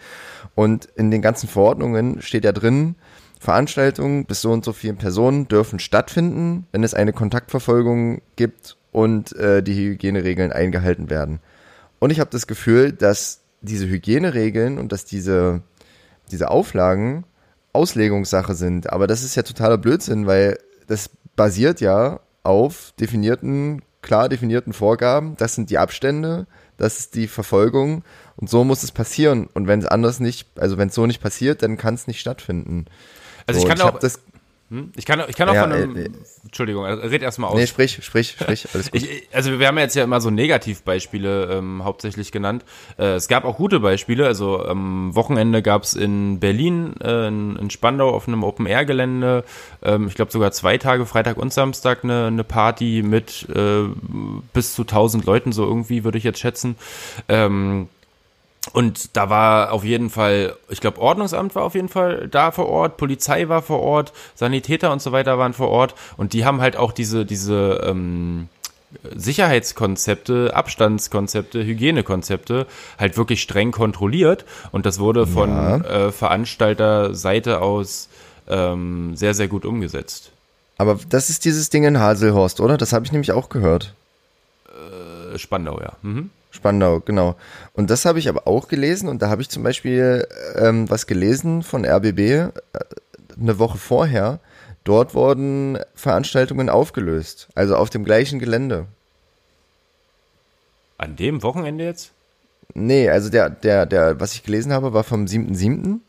B: Und in den ganzen Verordnungen steht ja drin, Veranstaltungen bis so und so vielen Personen dürfen stattfinden, wenn es eine Kontaktverfolgung gibt und äh, die Hygieneregeln eingehalten werden. Und ich habe das Gefühl, dass diese Hygieneregeln und dass diese, diese Auflagen Auslegungssache sind. Aber das ist ja totaler Blödsinn, weil das basiert ja auf definierten klar definierten Vorgaben. Das sind die Abstände, das ist die Verfolgung und so muss es passieren. Und wenn es anders nicht, also wenn es so nicht passiert, dann kann es nicht stattfinden.
C: Also so, ich kann auch, das, hm? Ich kann, ich kann auch ja, von einem. Äh, Entschuldigung, also red erstmal aus.
B: Nee, sprich, sprich, sprich.
C: Alles gut. Ich, also wir haben jetzt ja immer so Negativbeispiele ähm, hauptsächlich genannt. Äh, es gab auch gute Beispiele. Also am Wochenende gab es in Berlin, äh, in, in, Spandau auf einem Open-Air-Gelände, ähm, ich glaube sogar zwei Tage, Freitag und Samstag, eine, eine Party mit äh, bis zu 1000 Leuten, so irgendwie würde ich jetzt schätzen. Ähm, und da war auf jeden Fall, ich glaube, Ordnungsamt war auf jeden Fall da vor Ort, Polizei war vor Ort, Sanitäter und so weiter waren vor Ort und die haben halt auch diese, diese ähm, Sicherheitskonzepte, Abstandskonzepte, Hygienekonzepte halt wirklich streng kontrolliert und das wurde von ja. äh, Veranstalterseite aus ähm, sehr, sehr gut umgesetzt.
B: Aber das ist dieses Ding in Haselhorst, oder? Das habe ich nämlich auch gehört.
C: Äh, Spandau, ja. Mhm.
B: Spandau, genau. Und das habe ich aber auch gelesen und da habe ich zum Beispiel ähm, was gelesen von RBB äh, eine Woche vorher. Dort wurden Veranstaltungen aufgelöst, also auf dem gleichen Gelände.
C: An dem Wochenende jetzt?
B: Nee, also der, der, der, was ich gelesen habe, war vom 7.7.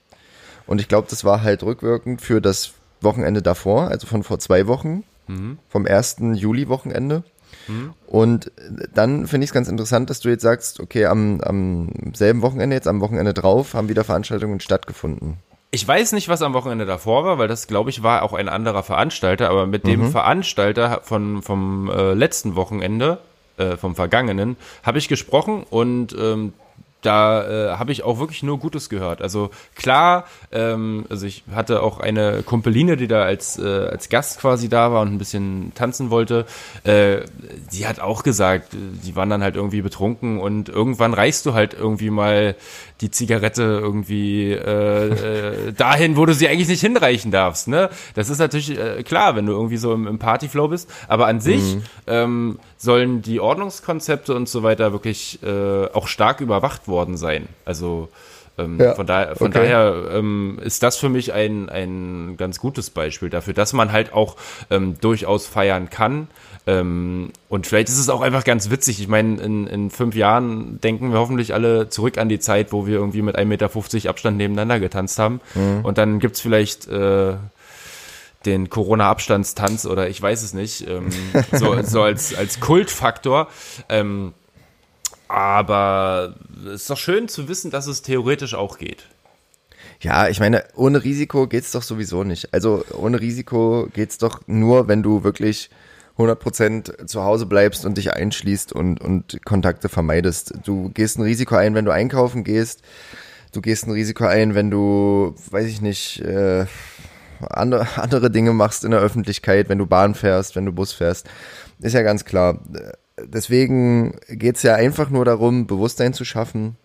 B: Und ich glaube, das war halt rückwirkend für das Wochenende davor, also von vor zwei Wochen, mhm. vom 1. Juli-Wochenende. Mhm. Und dann finde ich es ganz interessant, dass du jetzt sagst, okay, am, am selben Wochenende, jetzt am Wochenende drauf, haben wieder Veranstaltungen stattgefunden.
C: Ich weiß nicht, was am Wochenende davor war, weil das, glaube ich, war auch ein anderer Veranstalter, aber mit dem mhm. Veranstalter von, vom äh, letzten Wochenende, äh, vom vergangenen, habe ich gesprochen und ähm, da äh, habe ich auch wirklich nur Gutes gehört. Also klar, ähm, also ich hatte auch eine Kumpeline, die da als, äh, als Gast quasi da war und ein bisschen tanzen wollte. Äh, die hat auch gesagt, die waren dann halt irgendwie betrunken und irgendwann reichst du halt irgendwie mal die Zigarette irgendwie äh, äh, dahin, wo du sie eigentlich nicht hinreichen darfst. Ne? Das ist natürlich äh, klar, wenn du irgendwie so im, im Partyflow bist. Aber an sich mhm. ähm, sollen die Ordnungskonzepte und so weiter wirklich äh, auch stark überwacht worden sein. Also ähm, ja, von, da, von okay. daher ähm, ist das für mich ein, ein ganz gutes Beispiel dafür, dass man halt auch ähm, durchaus feiern kann. Ähm, und vielleicht ist es auch einfach ganz witzig. Ich meine, in, in fünf Jahren denken wir hoffentlich alle zurück an die Zeit, wo wir irgendwie mit 1,50 Meter Abstand nebeneinander getanzt haben. Mhm. Und dann gibt's vielleicht äh, den Corona-Abstandstanz oder ich weiß es nicht, ähm, so, so als, als Kultfaktor. Ähm, aber es ist doch schön zu wissen, dass es theoretisch auch geht.
B: Ja, ich meine, ohne Risiko geht's doch sowieso nicht. Also ohne Risiko geht's doch nur, wenn du wirklich 100% zu Hause bleibst und dich einschließt und, und Kontakte vermeidest. Du gehst ein Risiko ein, wenn du einkaufen gehst. Du gehst ein Risiko ein, wenn du, weiß ich nicht, äh, andere, andere Dinge machst in der Öffentlichkeit, wenn du Bahn fährst, wenn du Bus fährst. Ist ja ganz klar. Deswegen geht's ja einfach nur darum, Bewusstsein zu schaffen,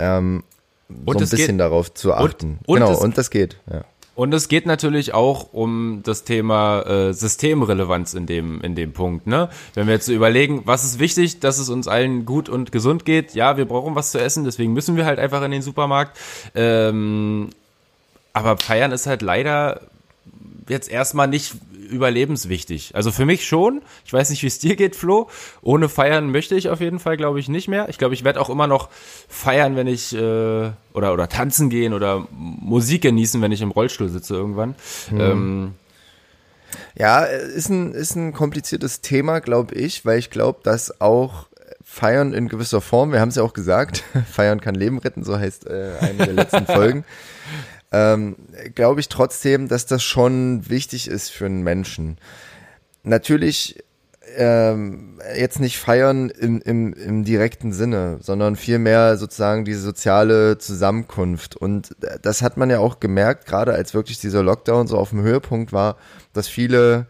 B: ähm, und so ein bisschen geht, darauf zu achten. Und, und genau, und das geht. Ja.
C: Und es geht natürlich auch um das Thema äh, Systemrelevanz in dem, in dem Punkt. Ne? Wenn wir jetzt überlegen, was ist wichtig, dass es uns allen gut und gesund geht. Ja, wir brauchen was zu essen, deswegen müssen wir halt einfach in den Supermarkt. Ähm, aber feiern ist halt leider jetzt erstmal nicht überlebenswichtig. Also für mich schon. Ich weiß nicht, wie es dir geht, Flo. Ohne feiern möchte ich auf jeden Fall, glaube ich, nicht mehr. Ich glaube, ich werde auch immer noch feiern, wenn ich äh, oder oder tanzen gehen oder Musik genießen, wenn ich im Rollstuhl sitze irgendwann. Mhm. Ähm,
B: ja, ist ein, ist ein kompliziertes Thema, glaube ich, weil ich glaube, dass auch Feiern in gewisser Form, wir haben es ja auch gesagt, Feiern kann Leben retten, so heißt äh, eine der letzten Folgen ähm, glaube ich trotzdem, dass das schon wichtig ist für einen Menschen. Natürlich ähm, jetzt nicht feiern im, im, im direkten Sinne, sondern vielmehr sozusagen diese soziale Zusammenkunft. Und das hat man ja auch gemerkt, gerade als wirklich dieser Lockdown so auf dem Höhepunkt war, dass viele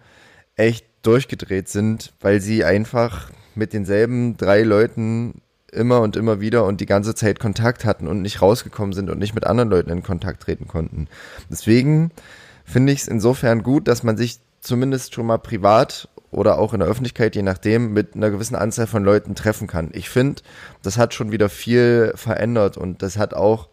B: echt durchgedreht sind, weil sie einfach mit denselben drei Leuten immer und immer wieder und die ganze Zeit Kontakt hatten und nicht rausgekommen sind und nicht mit anderen Leuten in Kontakt treten konnten. Deswegen finde ich es insofern gut, dass man sich zumindest schon mal privat oder auch in der Öffentlichkeit, je nachdem, mit einer gewissen Anzahl von Leuten treffen kann. Ich finde, das hat schon wieder viel verändert und das hat auch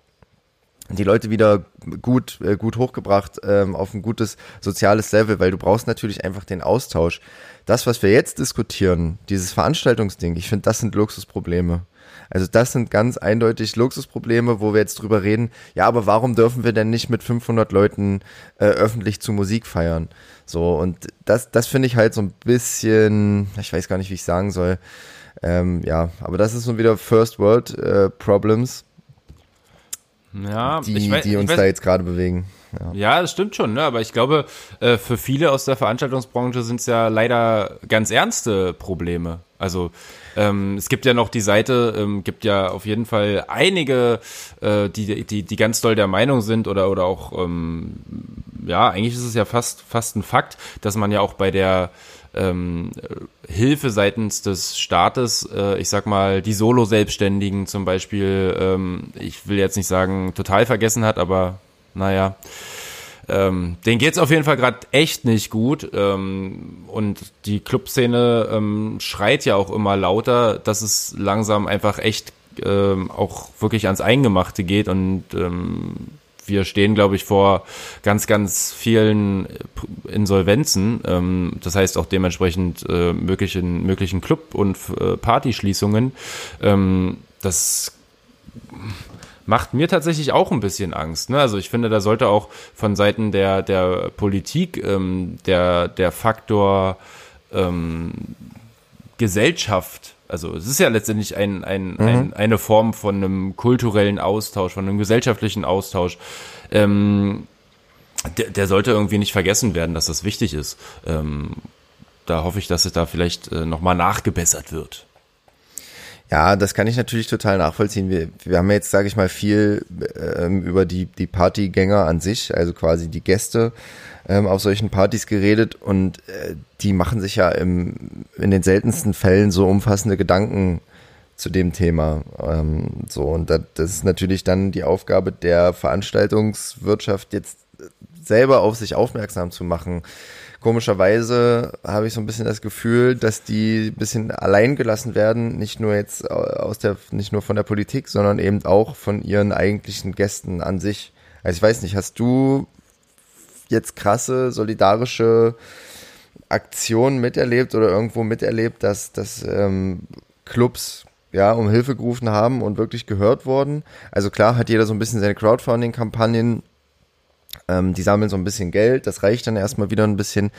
B: die Leute wieder gut, äh, gut hochgebracht ähm, auf ein gutes soziales Level, weil du brauchst natürlich einfach den Austausch das, was wir jetzt diskutieren, dieses Veranstaltungsding, ich finde, das sind Luxusprobleme. Also das sind ganz eindeutig Luxusprobleme, wo wir jetzt drüber reden. Ja, aber warum dürfen wir denn nicht mit 500 Leuten äh, öffentlich zu Musik feiern? So und das, das finde ich halt so ein bisschen, ich weiß gar nicht, wie ich sagen soll. Ähm, ja, aber das ist so wieder First World äh, Problems, ja, die, weiß, die uns weiß, da jetzt gerade bewegen.
C: Ja. das stimmt schon, ne? aber ich glaube, äh, für viele aus der Veranstaltungsbranche sind es ja leider ganz ernste Probleme. Also ähm, es gibt ja noch die Seite, ähm, gibt ja auf jeden Fall einige, äh, die, die, die ganz doll der Meinung sind oder, oder auch, ähm, ja, eigentlich ist es ja fast, fast ein Fakt, dass man ja auch bei der ähm, Hilfe seitens des Staates, äh, ich sag mal, die Solo-Selbstständigen zum Beispiel, ähm, ich will jetzt nicht sagen, total vergessen hat, aber naja. Ähm, den geht's auf jeden Fall gerade echt nicht gut. Ähm, und die Clubszene ähm, schreit ja auch immer lauter, dass es langsam einfach echt ähm, auch wirklich ans Eingemachte geht. Und ähm, wir stehen, glaube ich, vor ganz, ganz vielen Insolvenzen. Ähm, das heißt auch dementsprechend äh, möglichen, möglichen Club- und äh, Partyschließungen. Ähm, das macht mir tatsächlich auch ein bisschen Angst. Ne? Also ich finde, da sollte auch von Seiten der, der Politik ähm, der, der Faktor ähm, Gesellschaft also es ist ja letztendlich ein, ein, mhm. ein, eine Form von einem kulturellen Austausch, von einem gesellschaftlichen Austausch. Ähm, der, der sollte irgendwie nicht vergessen werden, dass das wichtig ist. Ähm, da hoffe ich, dass es da vielleicht äh, nochmal nachgebessert wird.
B: Ja, das kann ich natürlich total nachvollziehen. Wir, wir haben jetzt, sage ich mal, viel ähm, über die, die Partygänger an sich, also quasi die Gäste ähm, auf solchen Partys geredet und äh, die machen sich ja im, in den seltensten Fällen so umfassende Gedanken zu dem Thema. Ähm, so, und das, das ist natürlich dann die Aufgabe der Veranstaltungswirtschaft, jetzt selber auf sich aufmerksam zu machen komischerweise habe ich so ein bisschen das Gefühl, dass die ein bisschen allein gelassen werden, nicht nur jetzt aus der, nicht nur von der Politik, sondern eben auch von ihren eigentlichen Gästen an sich. Also ich weiß nicht, hast du jetzt krasse solidarische Aktionen miterlebt oder irgendwo miterlebt, dass, dass ähm, Clubs ja um Hilfe gerufen haben und wirklich gehört wurden? Also klar hat jeder so ein bisschen seine Crowdfunding-Kampagnen ähm, die sammeln so ein bisschen Geld, das reicht dann erstmal wieder ein bisschen.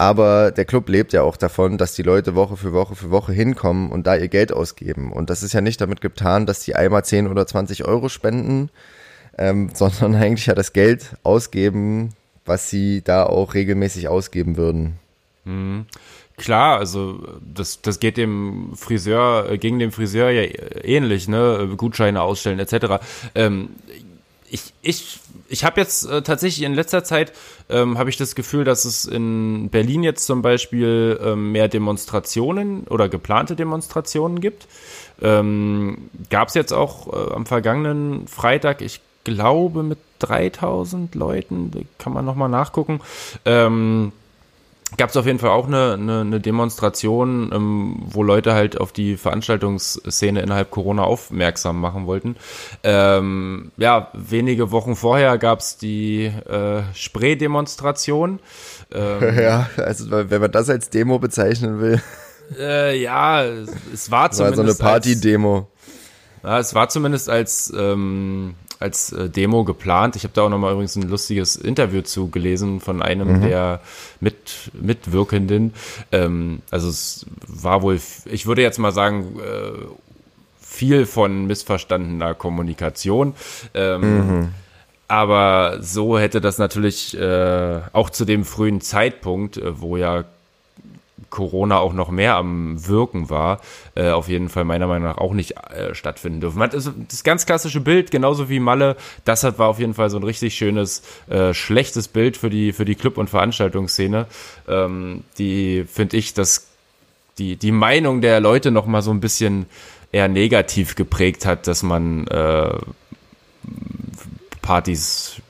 B: Aber der Club lebt ja auch davon, dass die Leute Woche für Woche für Woche hinkommen und da ihr Geld ausgeben. Und das ist ja nicht damit getan, dass die einmal 10 oder 20 Euro spenden, ähm, sondern eigentlich ja das Geld ausgeben, was sie da auch regelmäßig ausgeben würden.
C: Mhm. Klar, also das, das geht dem Friseur, äh, gegen den Friseur ja ähnlich, ne? Gutscheine ausstellen etc. Ähm, ich, ich, ich habe jetzt äh, tatsächlich in letzter Zeit ähm, habe ich das Gefühl, dass es in Berlin jetzt zum Beispiel ähm, mehr Demonstrationen oder geplante Demonstrationen gibt. Ähm, Gab es jetzt auch äh, am vergangenen Freitag, ich glaube mit 3000 Leuten, kann man nochmal nachgucken. Ähm, gab es auf jeden Fall auch eine, eine, eine Demonstration, ähm, wo Leute halt auf die Veranstaltungsszene innerhalb Corona aufmerksam machen wollten. Ähm, ja, wenige Wochen vorher gab es die äh, Spree-Demonstration.
B: Ähm, ja, also wenn man das als Demo bezeichnen will.
C: Äh, ja, es war zumindest.
B: War so eine Party-Demo.
C: Ja, es war zumindest als ähm, als äh, Demo geplant. Ich habe da auch nochmal übrigens ein lustiges Interview zu gelesen von einem mhm. der mit, Mitwirkenden. Ähm, also es war wohl, ich würde jetzt mal sagen, äh, viel von missverstandener Kommunikation. Ähm, mhm. Aber so hätte das natürlich äh, auch zu dem frühen Zeitpunkt, äh, wo ja Corona auch noch mehr am Wirken war, äh, auf jeden Fall meiner Meinung nach auch nicht äh, stattfinden dürfen. Hat also das ganz klassische Bild, genauso wie Malle, das hat, war auf jeden Fall so ein richtig schönes, äh, schlechtes Bild für die, für die Club- und Veranstaltungsszene. Ähm, die, finde ich, dass die, die Meinung der Leute noch mal so ein bisschen eher negativ geprägt hat, dass man äh, Partys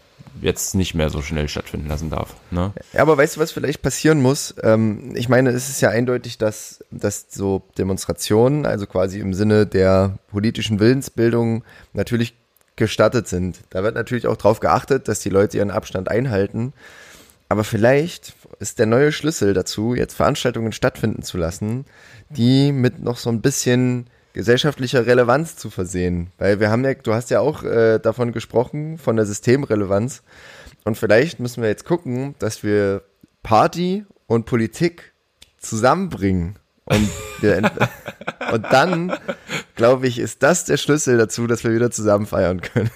C: jetzt nicht mehr so schnell stattfinden lassen darf. Ne?
B: Ja, aber weißt du, was vielleicht passieren muss? Ähm, ich meine, es ist ja eindeutig, dass, dass so Demonstrationen, also quasi im Sinne der politischen Willensbildung, natürlich gestattet sind. Da wird natürlich auch darauf geachtet, dass die Leute ihren Abstand einhalten. Aber vielleicht ist der neue Schlüssel dazu, jetzt Veranstaltungen stattfinden zu lassen, die mit noch so ein bisschen gesellschaftlicher Relevanz zu versehen. Weil wir haben ja, du hast ja auch äh, davon gesprochen, von der Systemrelevanz. Und vielleicht müssen wir jetzt gucken, dass wir Party und Politik zusammenbringen. Und, und dann, glaube ich, ist das der Schlüssel dazu, dass wir wieder zusammen feiern können.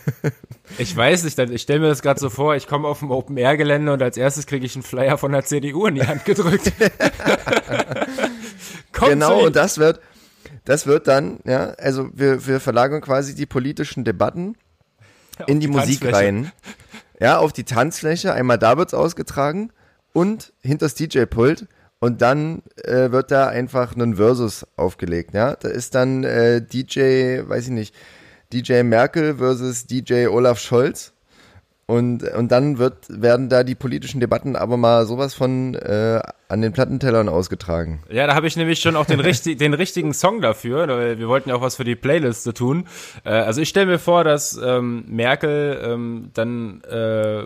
C: Ich weiß nicht, ich stelle mir das gerade so vor, ich komme auf dem Open-Air-Gelände und als erstes kriege ich einen Flyer von der CDU in die Hand gedrückt.
B: genau, und das wird, das wird dann, ja, also wir, wir verlagern quasi die politischen Debatten in die, die Musik rein. Ja, auf die Tanzfläche. Einmal da wird's ausgetragen und hinters DJ-Pult. Und dann äh, wird da einfach ein Versus aufgelegt, ja. Da ist dann äh, DJ, weiß ich nicht, DJ Merkel versus DJ Olaf Scholz. Und, und dann wird, werden da die politischen Debatten aber mal sowas von äh, an den Plattentellern ausgetragen.
C: Ja, da habe ich nämlich schon auch den, richtig, den richtigen Song dafür. Weil wir wollten ja auch was für die Playliste tun. Äh, also ich stelle mir vor, dass ähm, Merkel ähm, dann äh,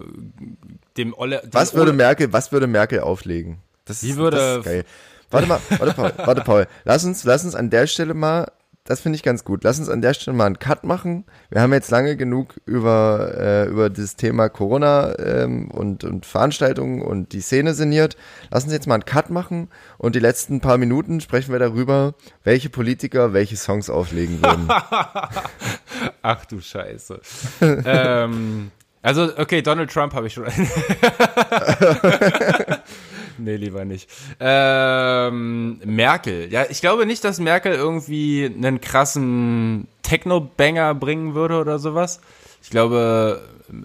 C: dem Olle.
B: Was würde Merkel, was würde Merkel auflegen?
C: Das, die würde. Das ist geil.
B: Warte mal, warte Paul, warte Paul. Lass uns, lass uns an der Stelle mal das finde ich ganz gut. Lass uns an der Stelle mal einen Cut machen. Wir haben jetzt lange genug über, äh, über das Thema Corona ähm, und, und Veranstaltungen und die Szene sinniert. Lass uns jetzt mal einen Cut machen und die letzten paar Minuten sprechen wir darüber, welche Politiker welche Songs auflegen würden.
C: Ach du Scheiße. ähm, also, okay, Donald Trump habe ich schon. nee, lieber nicht. Ähm, Merkel. Ja, ich glaube nicht, dass Merkel irgendwie einen krassen Techno-Banger bringen würde oder sowas. Ich glaube,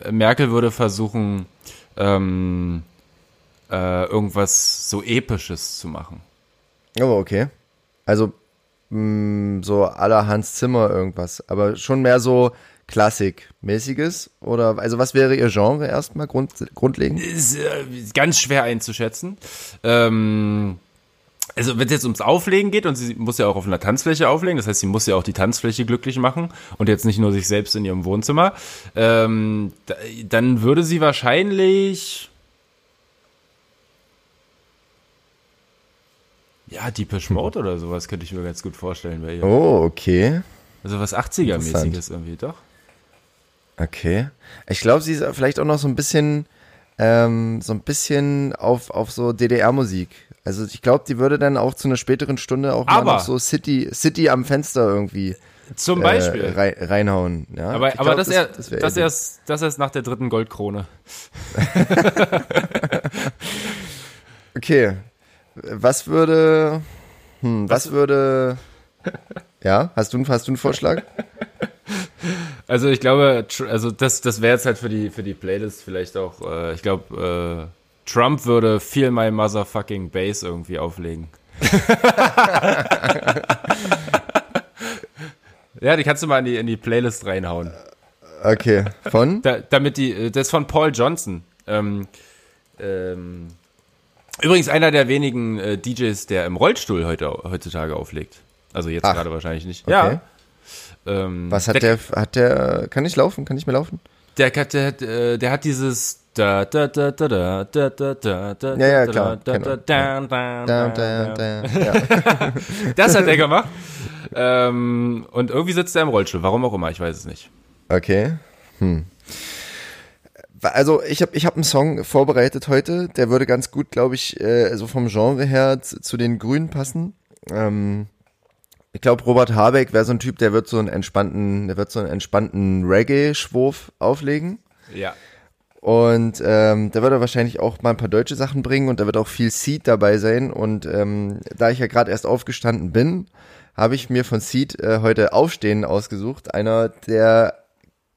C: Merkel würde versuchen, ähm, äh, irgendwas so Episches zu machen.
B: Oh, okay. Also, mh, mm, so aller Hans Zimmer irgendwas. Aber schon mehr so Klassikmäßiges? Oder also was wäre Ihr Genre erstmal grund, grundlegend?
C: Ist äh, ganz schwer einzuschätzen. Ähm, also wenn es jetzt ums Auflegen geht und sie muss ja auch auf einer Tanzfläche auflegen, das heißt, sie muss ja auch die Tanzfläche glücklich machen und jetzt nicht nur sich selbst in ihrem Wohnzimmer, ähm, da, dann würde sie wahrscheinlich ja Deepish Mode oder sowas könnte ich mir ganz gut vorstellen bei ihr.
B: Oh, okay.
C: Also was 80er-mäßiges irgendwie, doch?
B: Okay. Ich glaube, sie ist vielleicht auch noch so ein bisschen, ähm, so ein bisschen auf, auf so DDR-Musik. Also ich glaube, die würde dann auch zu einer späteren Stunde auch aber mal noch so City, City am Fenster irgendwie
C: zum Beispiel
B: äh, rein, reinhauen. Ja?
C: Aber, aber glaub, das, das, das, das, erst, das erst nach der dritten Goldkrone.
B: okay. Was würde, hm, was, was würde, ja, hast du, hast du einen Vorschlag?
C: Also ich glaube, also das, das wäre jetzt halt für die, für die Playlist vielleicht auch, äh, ich glaube, äh, Trump würde Feel My Motherfucking Bass irgendwie auflegen. ja, die kannst du mal in die, in die Playlist reinhauen.
B: Okay, von?
C: Da, damit die, äh, das ist von Paul Johnson. Ähm, ähm, übrigens einer der wenigen äh, DJs, der im Rollstuhl heute, heutzutage auflegt. Also jetzt gerade wahrscheinlich nicht.
B: Okay. Ja. Ähm, Was hat der, der, hat der, kann ich laufen? Kann ich mir laufen?
C: Der, der, der, äh, der hat dieses da da da da da da da da da
B: ja, ja, klar, da, da, da, da, da, da, da,
C: ja. Das hat er gemacht. Ähm, und irgendwie sitzt er im Rollstuhl. Warum auch immer, ich weiß es nicht.
B: Okay. Hm. Also ich habe ich hab einen Song vorbereitet heute, der würde ganz gut, glaube ich, äh, also vom Genre her zu, zu den Grünen passen. Ähm, ich glaube, Robert Habeck wäre so ein Typ, der wird so einen entspannten, der wird so einen entspannten Reggae-Schwurf auflegen.
C: Ja.
B: Und ähm, da wird er wahrscheinlich auch mal ein paar deutsche Sachen bringen und da wird auch viel Seed dabei sein. Und ähm, da ich ja gerade erst aufgestanden bin, habe ich mir von Seed äh, heute Aufstehen ausgesucht. Einer der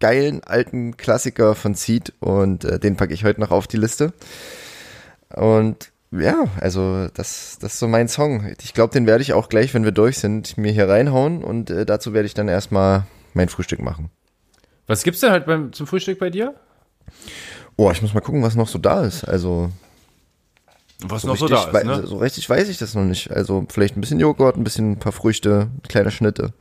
B: geilen alten Klassiker von Seed und äh, den packe ich heute noch auf die Liste. Und ja, also das, das ist so mein Song. Ich glaube, den werde ich auch gleich, wenn wir durch sind, mir hier reinhauen und äh, dazu werde ich dann erstmal mein Frühstück machen.
C: Was gibt's denn halt beim, zum Frühstück bei dir?
B: Oh, ich muss mal gucken, was noch so da ist. Also
C: was so noch so da ist, ne?
B: So richtig weiß ich das noch nicht. Also vielleicht ein bisschen Joghurt, ein bisschen ein paar Früchte, kleine Schnitte.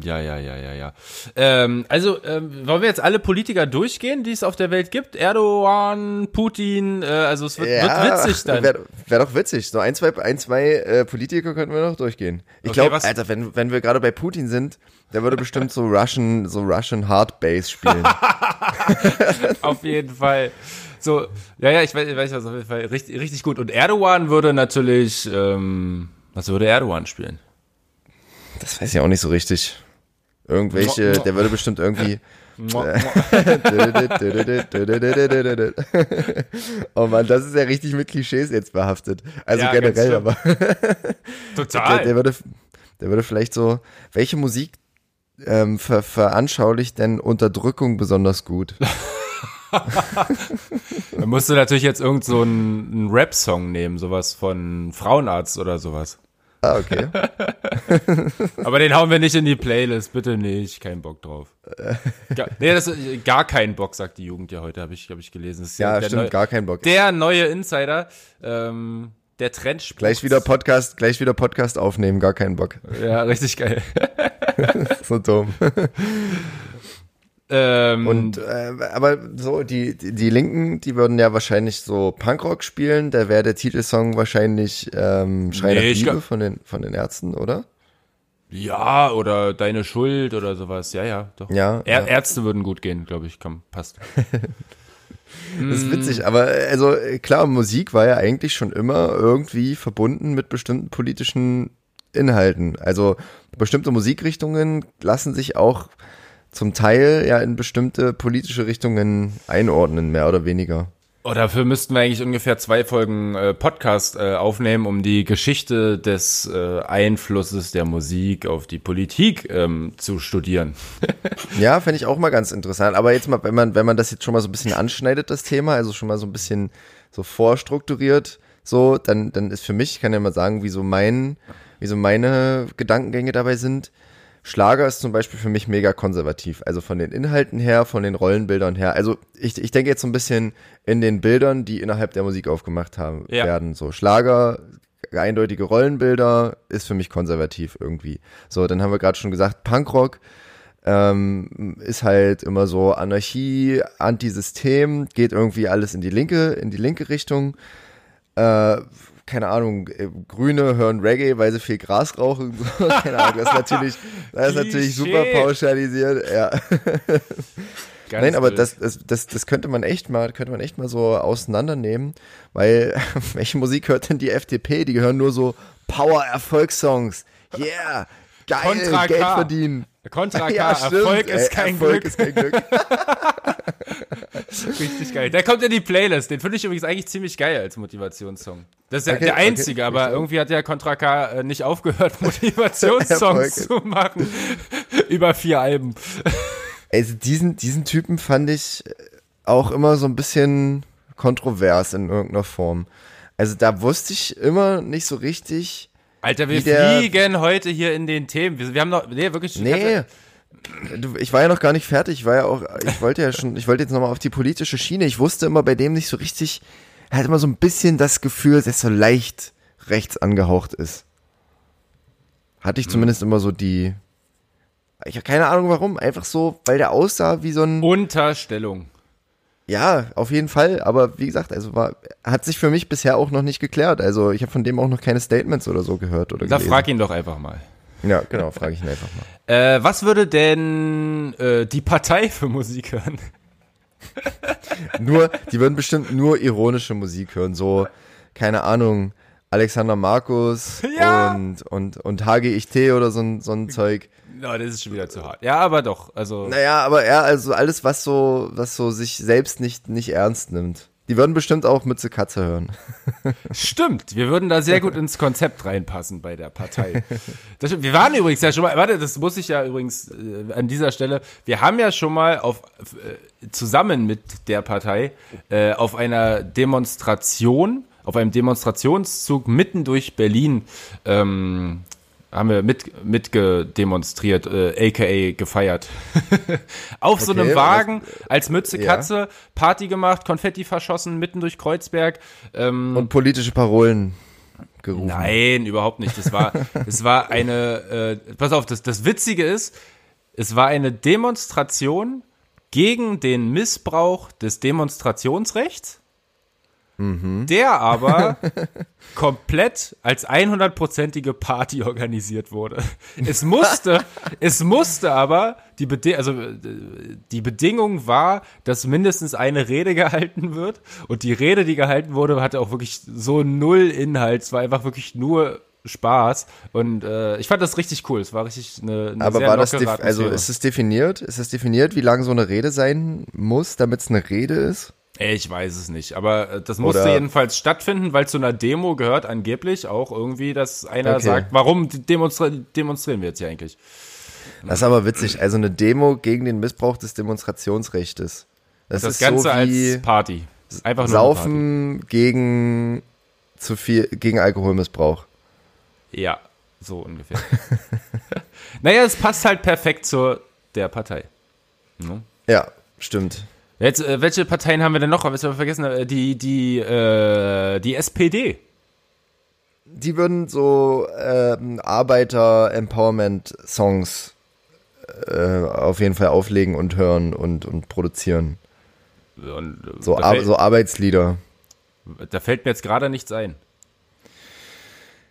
C: Ja, ja, ja, ja, ja. Ähm, also, ähm, wollen wir jetzt alle Politiker durchgehen, die es auf der Welt gibt? Erdogan, Putin, äh, also es wird, ja, wird witzig dann.
B: Wäre wär doch witzig. So ein, zwei, ein, zwei äh, Politiker könnten wir noch durchgehen. Ich okay, glaube, Alter, wenn, wenn wir gerade bei Putin sind, der würde bestimmt so Russian, so Russian Hard Bass spielen.
C: auf jeden Fall. So, ja, ja, ich weiß, ich weiß was auf jeden Fall richtig, richtig gut. Und Erdogan würde natürlich, ähm, was würde Erdogan spielen?
B: Das weiß ich auch nicht so richtig. Irgendwelche, der würde bestimmt irgendwie. oh man, das ist ja richtig mit Klischees jetzt behaftet. Also ja, generell, aber.
C: Total.
B: Der, der, würde, der würde vielleicht so, welche Musik ähm, ver, veranschaulicht denn Unterdrückung besonders gut?
C: Dann musst du natürlich jetzt irgend so einen Rap-Song nehmen, sowas von Frauenarzt oder sowas.
B: Ah, okay.
C: Aber den hauen wir nicht in die Playlist, bitte nicht, kein Bock drauf. Gar, nee, das ist, gar kein Bock, sagt die Jugend ja heute, habe ich, hab ich gelesen.
B: ja, stimmt, neue, gar kein Bock.
C: Der neue Insider, ähm, der Trend.
B: Gleich wieder Podcast, gleich wieder Podcast aufnehmen, gar keinen Bock.
C: Ja, richtig geil.
B: so dumm. Ähm, und äh, aber so die, die, die Linken, die würden ja wahrscheinlich so Punkrock spielen. Da wäre der Titelsong wahrscheinlich ähm, Schrei nee, Liebe von den von den Ärzten, oder?
C: Ja, oder Deine Schuld oder sowas. Ja, ja, doch.
B: Ja,
C: Ä
B: ja.
C: Ärzte würden gut gehen, glaube ich. Komm, passt.
B: das ist witzig, aber also klar, Musik war ja eigentlich schon immer irgendwie verbunden mit bestimmten politischen Inhalten. Also bestimmte Musikrichtungen lassen sich auch zum Teil ja in bestimmte politische Richtungen einordnen, mehr oder weniger.
C: Oh, dafür müssten wir eigentlich ungefähr zwei Folgen äh, Podcast äh, aufnehmen, um die Geschichte des äh, Einflusses der Musik auf die Politik ähm, zu studieren.
B: ja, fände ich auch mal ganz interessant. Aber jetzt mal, wenn man, wenn man das jetzt schon mal so ein bisschen anschneidet, das Thema, also schon mal so ein bisschen so vorstrukturiert, so, dann, dann ist für mich, ich kann ja mal sagen, wie so mein, wie so meine Gedankengänge dabei sind. Schlager ist zum Beispiel für mich mega konservativ. Also von den Inhalten her, von den Rollenbildern her. Also ich, ich denke jetzt so ein bisschen in den Bildern, die innerhalb der Musik aufgemacht haben, ja. werden. So Schlager, eindeutige Rollenbilder, ist für mich konservativ irgendwie. So, dann haben wir gerade schon gesagt, Punkrock ähm, ist halt immer so Anarchie, Antisystem, geht irgendwie alles in die linke, in die linke Richtung. Äh, keine Ahnung, äh, Grüne hören Reggae, weil sie viel Gras rauchen. keine Ahnung, das ist natürlich, das ist natürlich super pauschalisiert. Ja. Ganz Nein, aber das, das, das, das könnte man echt mal, könnte man echt mal so auseinandernehmen, weil welche Musik hört denn die FDP? Die hören nur so Power-Erfolgssongs. Yeah, geil, Contra Geld K. verdienen.
C: Contra K, ja, Erfolg ist kein Erfolg Glück. Ist kein Glück. Richtig geil. Der kommt in die Playlist. Den finde ich übrigens eigentlich ziemlich geil als Motivationssong. Das ist ja okay, der einzige, okay. aber irgendwie hat ja Contra K äh, nicht aufgehört, Motivationssongs zu machen. Über vier Alben.
B: Also diesen, diesen Typen fand ich auch immer so ein bisschen kontrovers in irgendeiner Form. Also da wusste ich immer nicht so richtig.
C: Alter, wir fliegen heute hier in den Themen. Wir, wir haben noch, nee, wirklich.
B: Nee, Du, ich war ja noch gar nicht fertig. Ich war ja auch, ich wollte ja schon, ich wollte jetzt nochmal auf die politische Schiene. Ich wusste immer bei dem nicht so richtig, er hat immer so ein bisschen das Gefühl, dass er so leicht rechts angehaucht ist. Hatte ich hm. zumindest immer so die, ich habe keine Ahnung warum, einfach so, weil der aussah wie so ein.
C: Unterstellung.
B: Ja, auf jeden Fall. Aber wie gesagt, also war, hat sich für mich bisher auch noch nicht geklärt. Also ich habe von dem auch noch keine Statements oder so gehört oder.
C: Da gelesen. frag ihn doch einfach mal.
B: Ja, genau, frage ich ihn einfach
C: mal. Äh, was würde denn äh, die Partei für Musik hören?
B: nur, die würden bestimmt nur ironische Musik hören, so, keine Ahnung, Alexander Markus ja. und, und, und HGIT oder so so ein Zeug.
C: No, das ist schon wieder zu hart. Ja, aber doch, also.
B: Naja, aber ja, also alles, was so, was so sich selbst nicht, nicht ernst nimmt. Die würden bestimmt auch Mütze Katze hören.
C: Stimmt, wir würden da sehr gut ins Konzept reinpassen bei der Partei. Das, wir waren übrigens ja schon mal, warte, das muss ich ja übrigens äh, an dieser Stelle, wir haben ja schon mal auf, äh, zusammen mit der Partei äh, auf einer Demonstration, auf einem Demonstrationszug mitten durch Berlin ähm, haben wir mit mitgedemonstriert, äh, aka gefeiert. Auf okay, so einem Wagen als Mütze Katze ja. Party gemacht, Konfetti verschossen mitten durch Kreuzberg
B: ähm, und politische Parolen gerufen.
C: Nein, überhaupt nicht. Das war es war eine äh, pass auf, das das witzige ist, es war eine Demonstration gegen den Missbrauch des Demonstrationsrechts Mhm. Der aber komplett als 100%ige Party organisiert wurde. Es musste, es musste aber, die, Bedi also, die Bedingung war, dass mindestens eine Rede gehalten wird. Und die Rede, die gehalten wurde, hatte auch wirklich so null Inhalt. Es war einfach wirklich nur Spaß und äh, ich fand das richtig cool. Es war richtig eine, eine
B: Aber sehr war das also ist es definiert? Ist es definiert, wie lang so eine Rede sein muss, damit es eine Rede ist?
C: Ich weiß es nicht, aber äh, das musste Oder jedenfalls stattfinden, weil zu einer Demo gehört angeblich auch irgendwie, dass einer okay. sagt, warum demonstre demonstrieren wir jetzt hier eigentlich?
B: Das ist aber witzig, also eine Demo gegen den Missbrauch des Demonstrationsrechtes.
C: Das, das ist Ganze so als Party.
B: Einfach nur Saufen Party. gegen zu viel, gegen Alkoholmissbrauch.
C: Ja, So ungefähr. naja, es passt halt perfekt zur der Partei.
B: Ne? Ja, stimmt.
C: Jetzt, äh, welche Parteien haben wir denn noch? Was wir vergessen? Äh, die, die, äh, die SPD.
B: Die würden so äh, Arbeiter-Empowerment-Songs äh, auf jeden Fall auflegen und hören und, und produzieren. Und, äh, so, Ar so Arbeitslieder.
C: Da fällt mir jetzt gerade nichts ein.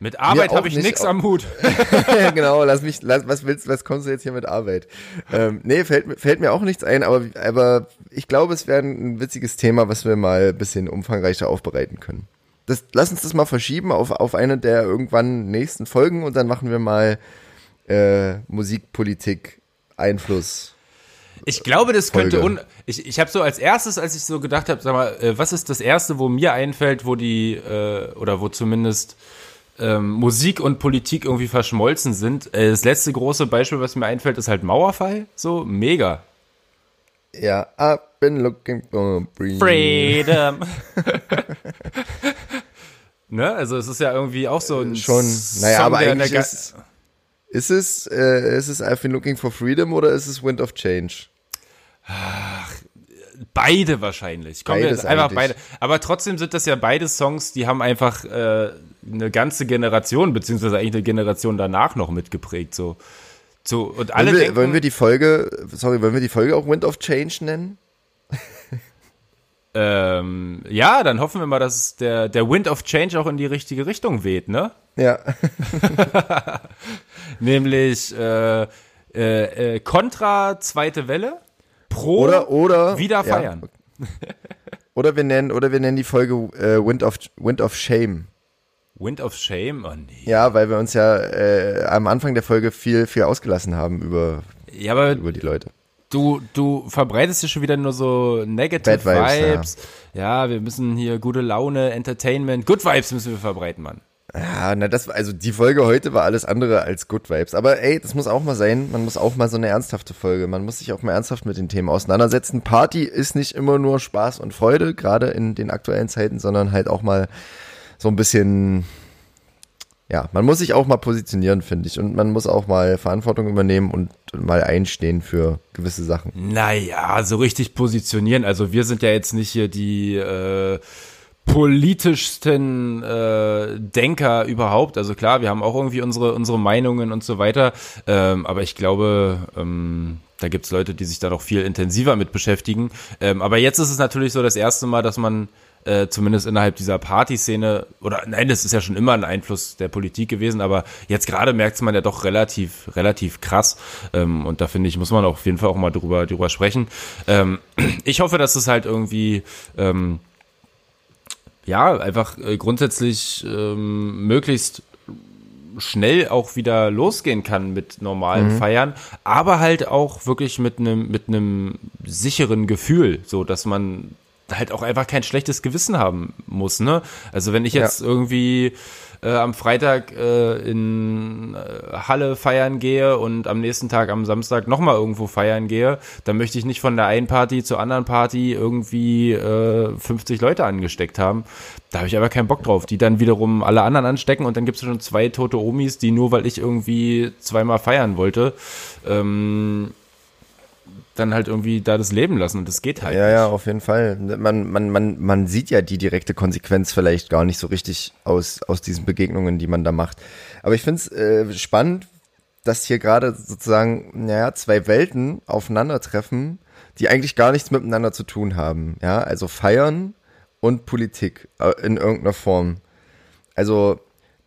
C: Mit Arbeit habe ich nichts am Hut.
B: genau, lass mich, lass, was willst, was kommst du jetzt hier mit Arbeit? Ähm, nee, fällt, fällt mir auch nichts ein, aber, aber ich glaube, es wäre ein witziges Thema, was wir mal ein bisschen umfangreicher aufbereiten können. Das, lass uns das mal verschieben auf, auf eine der irgendwann nächsten Folgen und dann machen wir mal äh, Musikpolitik Einfluss.
C: Ich glaube, das könnte un ich ich habe so als erstes, als ich so gedacht habe, sag mal, äh, was ist das erste, wo mir einfällt, wo die äh, oder wo zumindest ähm, Musik und Politik irgendwie verschmolzen sind. Äh, das letzte große Beispiel, was mir einfällt, ist halt Mauerfall. So mega.
B: Ja, I've been looking for
C: freedom. Freedom. ne? Also es ist ja irgendwie auch so ein
B: schon. Naja, Song, aber eigentlich ist, ist es äh, ist es I've been looking for freedom oder ist es Wind of Change?
C: Ach, beide wahrscheinlich. Kommen Beides einfach eigentlich. beide. Aber trotzdem sind das ja beide Songs, die haben einfach äh, eine ganze Generation, beziehungsweise eigentlich eine Generation danach noch mitgeprägt. So. So, und alle
B: wollen, wir,
C: denken,
B: wollen wir die Folge, sorry, wollen wir die Folge auch Wind of Change nennen?
C: ähm, ja, dann hoffen wir mal, dass der, der Wind of Change auch in die richtige Richtung weht, ne?
B: Ja.
C: Nämlich äh, äh, äh, Contra zweite Welle, Pro
B: oder, oder
C: wieder feiern.
B: Ja. oder wir nennen oder wir nennen die Folge äh, Wind of Wind of Shame.
C: Wind of Shame? Oh nee.
B: Ja, weil wir uns ja äh, am Anfang der Folge viel, viel ausgelassen haben über,
C: ja, aber
B: über die Leute.
C: Du, du verbreitest ja schon wieder nur so Negative Bad Vibes. Vibes. Ja. ja. wir müssen hier gute Laune, Entertainment, Good Vibes müssen wir verbreiten, Mann.
B: Ja, na das, also die Folge heute war alles andere als Good Vibes. Aber ey, das muss auch mal sein. Man muss auch mal so eine ernsthafte Folge. Man muss sich auch mal ernsthaft mit den Themen auseinandersetzen. Party ist nicht immer nur Spaß und Freude, gerade in den aktuellen Zeiten, sondern halt auch mal so ein bisschen, ja, man muss sich auch mal positionieren, finde ich. Und man muss auch mal Verantwortung übernehmen und mal einstehen für gewisse Sachen.
C: Naja, so richtig positionieren. Also wir sind ja jetzt nicht hier die äh, politischsten äh, Denker überhaupt. Also klar, wir haben auch irgendwie unsere, unsere Meinungen und so weiter. Ähm, aber ich glaube, ähm, da gibt's Leute, die sich da noch viel intensiver mit beschäftigen. Ähm, aber jetzt ist es natürlich so das erste Mal, dass man äh, zumindest innerhalb dieser Partyszene, oder nein, das ist ja schon immer ein Einfluss der Politik gewesen, aber jetzt gerade merkt man ja doch relativ, relativ krass. Ähm, und da finde ich, muss man auf jeden Fall auch mal drüber, drüber sprechen. Ähm, ich hoffe, dass es halt irgendwie ähm, ja, einfach äh, grundsätzlich ähm, möglichst schnell auch wieder losgehen kann mit normalen mhm. Feiern, aber halt auch wirklich mit einem mit einem sicheren Gefühl, so dass man halt auch einfach kein schlechtes Gewissen haben muss, ne? Also wenn ich jetzt ja. irgendwie äh, am Freitag äh, in äh, Halle feiern gehe und am nächsten Tag am Samstag nochmal irgendwo feiern gehe, dann möchte ich nicht von der einen Party zur anderen Party irgendwie äh, 50 Leute angesteckt haben. Da habe ich aber keinen Bock drauf, die dann wiederum alle anderen anstecken und dann gibt es schon zwei tote Omis, die nur weil ich irgendwie zweimal feiern wollte, ähm, dann halt irgendwie da das Leben lassen und das geht halt.
B: Ja, nicht. ja, auf jeden Fall. Man, man, man, man sieht ja die direkte Konsequenz vielleicht gar nicht so richtig aus, aus diesen Begegnungen, die man da macht. Aber ich finde es äh, spannend, dass hier gerade sozusagen, naja, zwei Welten aufeinandertreffen, die eigentlich gar nichts miteinander zu tun haben. Ja, also feiern und Politik äh, in irgendeiner Form. Also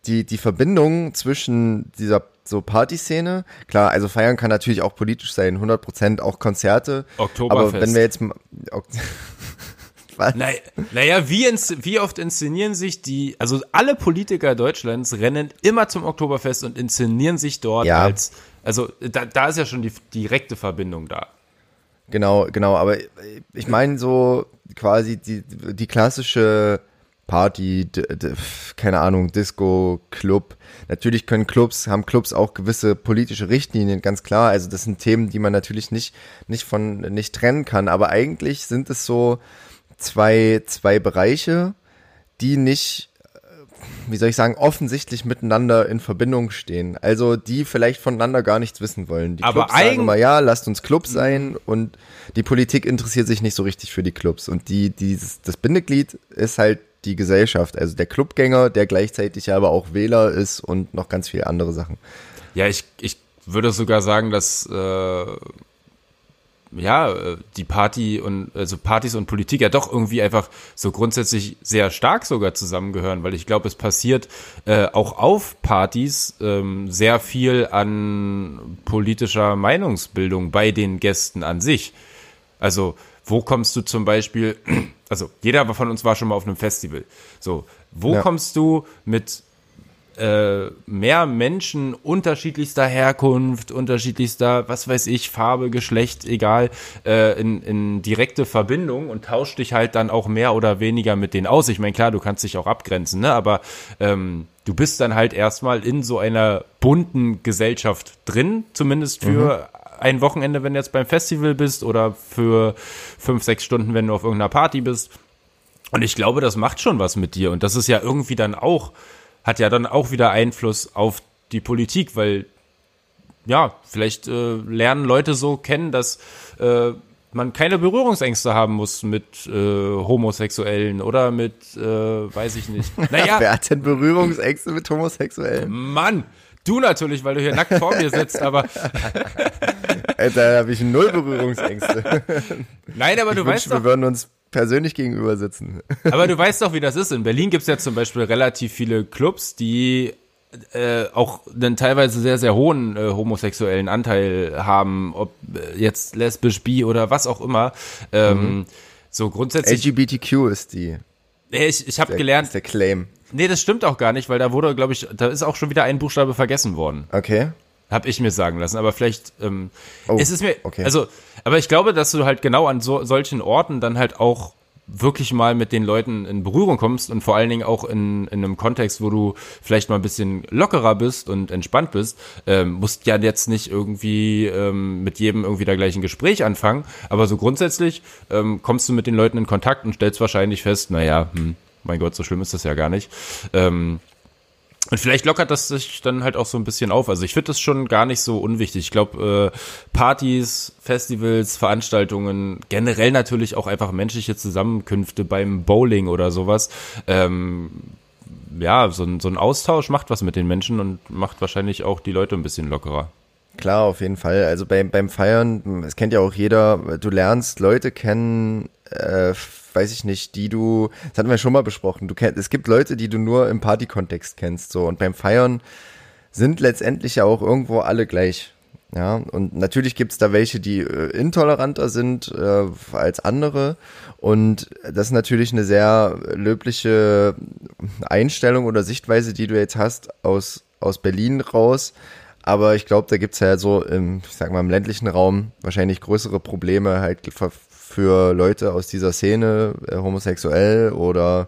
B: die, die Verbindung zwischen dieser so Partyszene. Klar, also feiern kann natürlich auch politisch sein, 100 Prozent, auch Konzerte.
C: Oktoberfest.
B: Aber wenn wir jetzt
C: naja, naja, wie, wie oft inszenieren sich die, also alle Politiker Deutschlands rennen immer zum Oktoberfest und inszenieren sich dort ja. als, also da, da ist ja schon die direkte Verbindung da.
B: Genau, genau, aber ich meine so quasi die, die klassische Party, keine Ahnung, Disco, Club. Natürlich können Clubs, haben Clubs auch gewisse politische Richtlinien, ganz klar. Also das sind Themen, die man natürlich nicht, nicht von, nicht trennen kann. Aber eigentlich sind es so zwei, zwei Bereiche, die nicht, wie soll ich sagen, offensichtlich miteinander in Verbindung stehen. Also die vielleicht voneinander gar nichts wissen wollen. Die
C: Aber Clubs sagen
B: immer, ja, lasst uns Club sein und die Politik interessiert sich nicht so richtig für die Clubs. Und die, dieses, das Bindeglied ist halt die Gesellschaft, also der Clubgänger, der gleichzeitig aber auch Wähler ist und noch ganz viele andere Sachen.
C: Ja, ich, ich würde sogar sagen, dass äh, ja, die Party und also Partys und Politik ja doch irgendwie einfach so grundsätzlich sehr stark sogar zusammengehören, weil ich glaube, es passiert äh, auch auf Partys ähm, sehr viel an politischer Meinungsbildung bei den Gästen an sich. Also, wo kommst du zum Beispiel, also jeder von uns war schon mal auf einem Festival. So, wo ja. kommst du mit äh, mehr Menschen unterschiedlichster Herkunft, unterschiedlichster, was weiß ich, Farbe, Geschlecht, egal, äh, in, in direkte Verbindung und tauscht dich halt dann auch mehr oder weniger mit denen aus. Ich meine, klar, du kannst dich auch abgrenzen, ne? aber ähm, du bist dann halt erstmal in so einer bunten Gesellschaft drin, zumindest für mhm ein Wochenende, wenn du jetzt beim Festival bist oder für fünf, sechs Stunden, wenn du auf irgendeiner Party bist. Und ich glaube, das macht schon was mit dir. Und das ist ja irgendwie dann auch hat ja dann auch wieder Einfluss auf die Politik, weil ja, vielleicht äh, lernen Leute so kennen, dass äh, man keine Berührungsängste haben muss mit äh, Homosexuellen oder mit, äh, weiß ich nicht.
B: Naja. Wer hat denn Berührungsängste mit Homosexuellen?
C: Mann, du natürlich, weil du hier nackt vor mir sitzt, aber.
B: da habe ich null Berührungsängste.
C: Nein, aber du ich weißt
B: wünsche, doch. Wir würden uns persönlich gegenüber sitzen.
C: Aber du weißt doch, wie das ist. In Berlin gibt es ja zum Beispiel relativ viele Clubs, die äh, auch einen teilweise sehr, sehr hohen äh, homosexuellen Anteil haben, ob äh, jetzt lesbisch, bi oder was auch immer. Ähm, mhm. So grundsätzlich.
B: LGBTQ ist die.
C: Ich, ich habe gelernt.
B: Ist der Claim.
C: Nee, das stimmt auch gar nicht, weil da wurde, glaube ich, da ist auch schon wieder ein Buchstabe vergessen worden.
B: Okay.
C: Hab ich mir sagen lassen, aber vielleicht ähm, oh, ist es mir, okay. also, aber ich glaube, dass du halt genau an so, solchen Orten dann halt auch wirklich mal mit den Leuten in Berührung kommst und vor allen Dingen auch in, in einem Kontext, wo du vielleicht mal ein bisschen lockerer bist und entspannt bist, ähm, musst ja jetzt nicht irgendwie ähm, mit jedem irgendwie da gleich ein Gespräch anfangen, aber so grundsätzlich ähm, kommst du mit den Leuten in Kontakt und stellst wahrscheinlich fest, naja, hm, mein Gott, so schlimm ist das ja gar nicht. Ähm, und vielleicht lockert das sich dann halt auch so ein bisschen auf. Also ich finde das schon gar nicht so unwichtig. Ich glaube, äh, Partys, Festivals, Veranstaltungen, generell natürlich auch einfach menschliche Zusammenkünfte beim Bowling oder sowas. Ähm, ja, so ein, so ein Austausch macht was mit den Menschen und macht wahrscheinlich auch die Leute ein bisschen lockerer.
B: Klar, auf jeden Fall. Also beim, beim Feiern, es kennt ja auch jeder, du lernst Leute kennen, äh, weiß ich nicht, die du, das hatten wir schon mal besprochen, du kennst, es gibt Leute, die du nur im Partykontext kennst, so, und beim Feiern sind letztendlich ja auch irgendwo alle gleich. Ja, und natürlich gibt's da welche, die äh, intoleranter sind äh, als andere. Und das ist natürlich eine sehr löbliche Einstellung oder Sichtweise, die du jetzt hast aus, aus Berlin raus. Aber ich glaube, da gibt's ja so im, ich sag mal, im ländlichen Raum wahrscheinlich größere Probleme halt für Leute aus dieser Szene, äh, homosexuell oder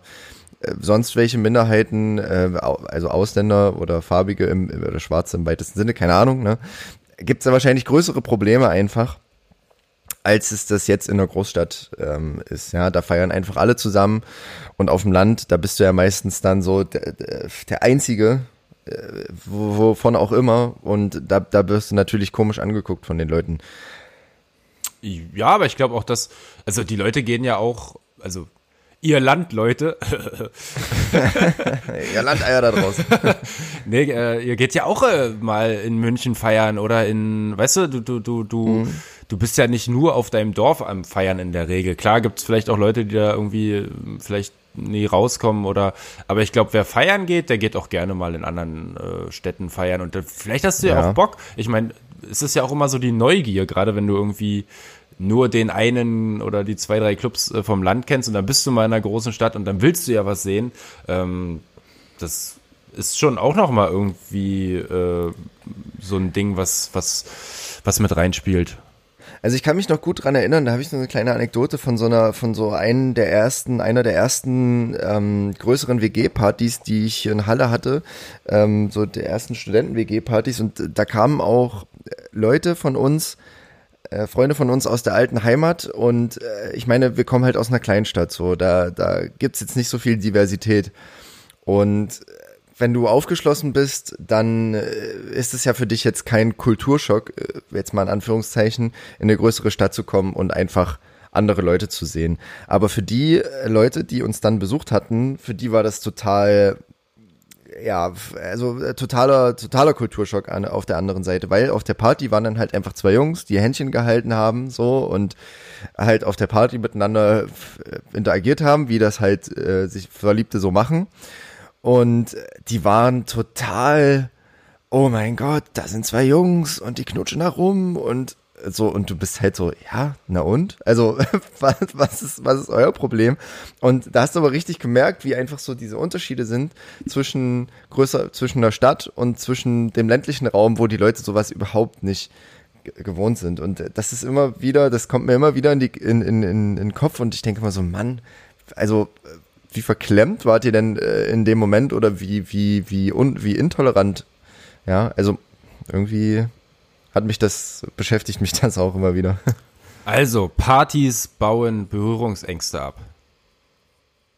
B: äh, sonst welche Minderheiten, äh, also Ausländer oder Farbige im, oder Schwarze im weitesten Sinne, keine Ahnung, ne? Gibt es da wahrscheinlich größere Probleme einfach, als es das jetzt in der Großstadt ähm, ist. Ja, da feiern einfach alle zusammen und auf dem Land, da bist du ja meistens dann so der, der Einzige, äh, wovon auch immer und da, da wirst du natürlich komisch angeguckt von den Leuten.
C: Ja, aber ich glaube auch, dass, also die Leute gehen ja auch, also ihr Land, Leute.
B: ihr Landeier da draußen.
C: nee, äh, ihr geht ja auch äh, mal in München feiern oder in, weißt du, du, du, du, du, mhm. du bist ja nicht nur auf deinem Dorf am Feiern in der Regel. Klar gibt's vielleicht auch Leute, die da irgendwie äh, vielleicht nie rauskommen oder aber ich glaube, wer feiern geht, der geht auch gerne mal in anderen äh, Städten feiern und äh, vielleicht hast du ja, ja auch Bock. Ich meine, es ist ja auch immer so die Neugier, gerade wenn du irgendwie nur den einen oder die zwei, drei Clubs äh, vom Land kennst und dann bist du mal in einer großen Stadt und dann willst du ja was sehen. Ähm, das ist schon auch noch mal irgendwie äh, so ein Ding, was, was, was mit reinspielt.
B: Also ich kann mich noch gut dran erinnern, da habe ich so eine kleine Anekdote von so einer, von so einem der ersten, einer der ersten ähm, größeren WG-Partys, die ich hier in Halle hatte, ähm, so der ersten Studenten-WG-Partys und da kamen auch Leute von uns, äh, Freunde von uns aus der alten Heimat. Und äh, ich meine, wir kommen halt aus einer Kleinstadt so, da, da gibt's jetzt nicht so viel Diversität. Und wenn du aufgeschlossen bist, dann äh, ist es ja für dich jetzt kein Kulturschock, äh, jetzt mal in Anführungszeichen, in eine größere Stadt zu kommen und einfach andere Leute zu sehen. Aber für die äh, Leute, die uns dann besucht hatten, für die war das total ja, also totaler, totaler Kulturschock an, auf der anderen Seite, weil auf der Party waren dann halt einfach zwei Jungs, die Händchen gehalten haben, so und halt auf der Party miteinander interagiert haben, wie das halt äh, sich Verliebte so machen. Und die waren total, oh mein Gott, da sind zwei Jungs und die knutschen da rum und so und du bist halt so, ja, na und? Also was, was, ist, was ist euer Problem? Und da hast du aber richtig gemerkt, wie einfach so diese Unterschiede sind zwischen größer, zwischen der Stadt und zwischen dem ländlichen Raum, wo die Leute sowas überhaupt nicht gewohnt sind. Und das ist immer wieder, das kommt mir immer wieder in, die, in, in, in, den Kopf und ich denke mal so, Mann, also wie verklemmt wart ihr denn äh, in dem Moment oder wie, wie, wie, un, wie intolerant? Ja, also irgendwie hat mich das, beschäftigt mich das auch immer wieder.
C: Also, Partys bauen Berührungsängste ab.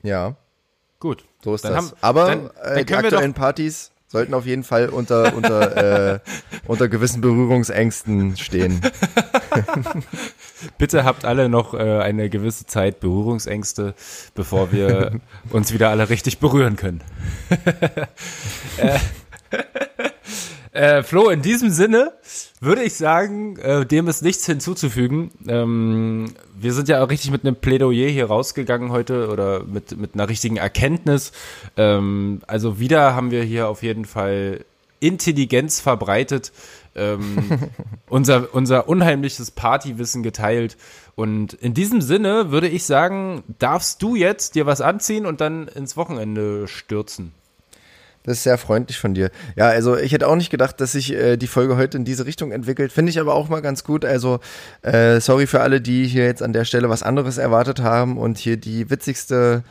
B: Ja.
C: Gut.
B: So ist dann das. Haben, Aber dann, dann äh, die aktuellen Partys sollten auf jeden Fall unter, unter, äh, unter gewissen Berührungsängsten stehen.
C: Bitte habt alle noch äh, eine gewisse Zeit Berührungsängste, bevor wir uns wieder alle richtig berühren können. äh, äh, Flo, in diesem Sinne würde ich sagen, äh, dem ist nichts hinzuzufügen. Ähm, wir sind ja auch richtig mit einem Plädoyer hier rausgegangen heute oder mit, mit einer richtigen Erkenntnis. Ähm, also wieder haben wir hier auf jeden Fall Intelligenz verbreitet, ähm, unser, unser unheimliches Partywissen geteilt. Und in diesem Sinne würde ich sagen, darfst du jetzt dir was anziehen und dann ins Wochenende stürzen.
B: Das ist sehr freundlich von dir. Ja, also ich hätte auch nicht gedacht, dass sich äh, die Folge heute in diese Richtung entwickelt. Finde ich aber auch mal ganz gut. Also äh, sorry für alle, die hier jetzt an der Stelle was anderes erwartet haben und hier die witzigste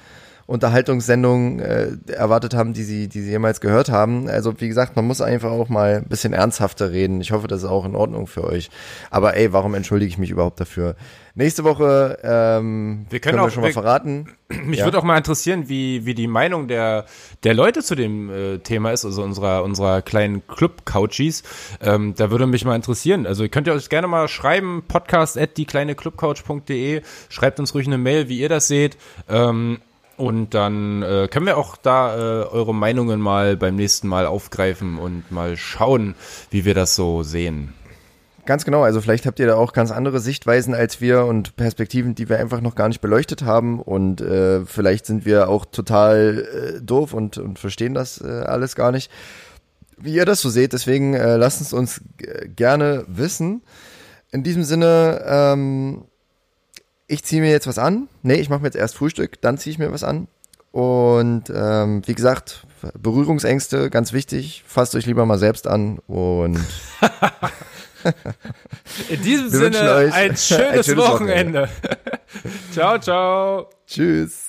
B: Unterhaltungssendung äh, erwartet haben, die sie, die sie jemals gehört haben. Also wie gesagt, man muss einfach auch mal ein bisschen ernsthafter reden. Ich hoffe, das ist auch in Ordnung für euch. Aber ey, warum entschuldige ich mich überhaupt dafür? Nächste Woche ähm,
C: wir können, können auch, wir schon mal verraten. Mich ja. würde auch mal interessieren, wie, wie die Meinung der, der Leute zu dem äh, Thema ist, also unserer, unserer kleinen Club-Couchies. Ähm, da würde mich mal interessieren. Also ihr könnt ihr euch gerne mal schreiben, podcast at die kleine Clubcouch.de. Schreibt uns ruhig eine Mail, wie ihr das seht. Ähm, und dann äh, können wir auch da äh, eure Meinungen mal beim nächsten Mal aufgreifen und mal schauen, wie wir das so sehen.
B: Ganz genau, also vielleicht habt ihr da auch ganz andere Sichtweisen als wir und Perspektiven, die wir einfach noch gar nicht beleuchtet haben und äh, vielleicht sind wir auch total äh, doof und, und verstehen das äh, alles gar nicht, wie ihr das so seht. Deswegen äh, lasst es uns gerne wissen. In diesem Sinne, ähm, ich ziehe mir jetzt was an. Nee, ich mache mir jetzt erst Frühstück, dann ziehe ich mir was an. Und ähm, wie gesagt, Berührungsängste, ganz wichtig. Fasst euch lieber mal selbst an und
C: in diesem Sinne ein schönes, ein schönes Wochenende. Wochenende. ciao, ciao.
B: Tschüss.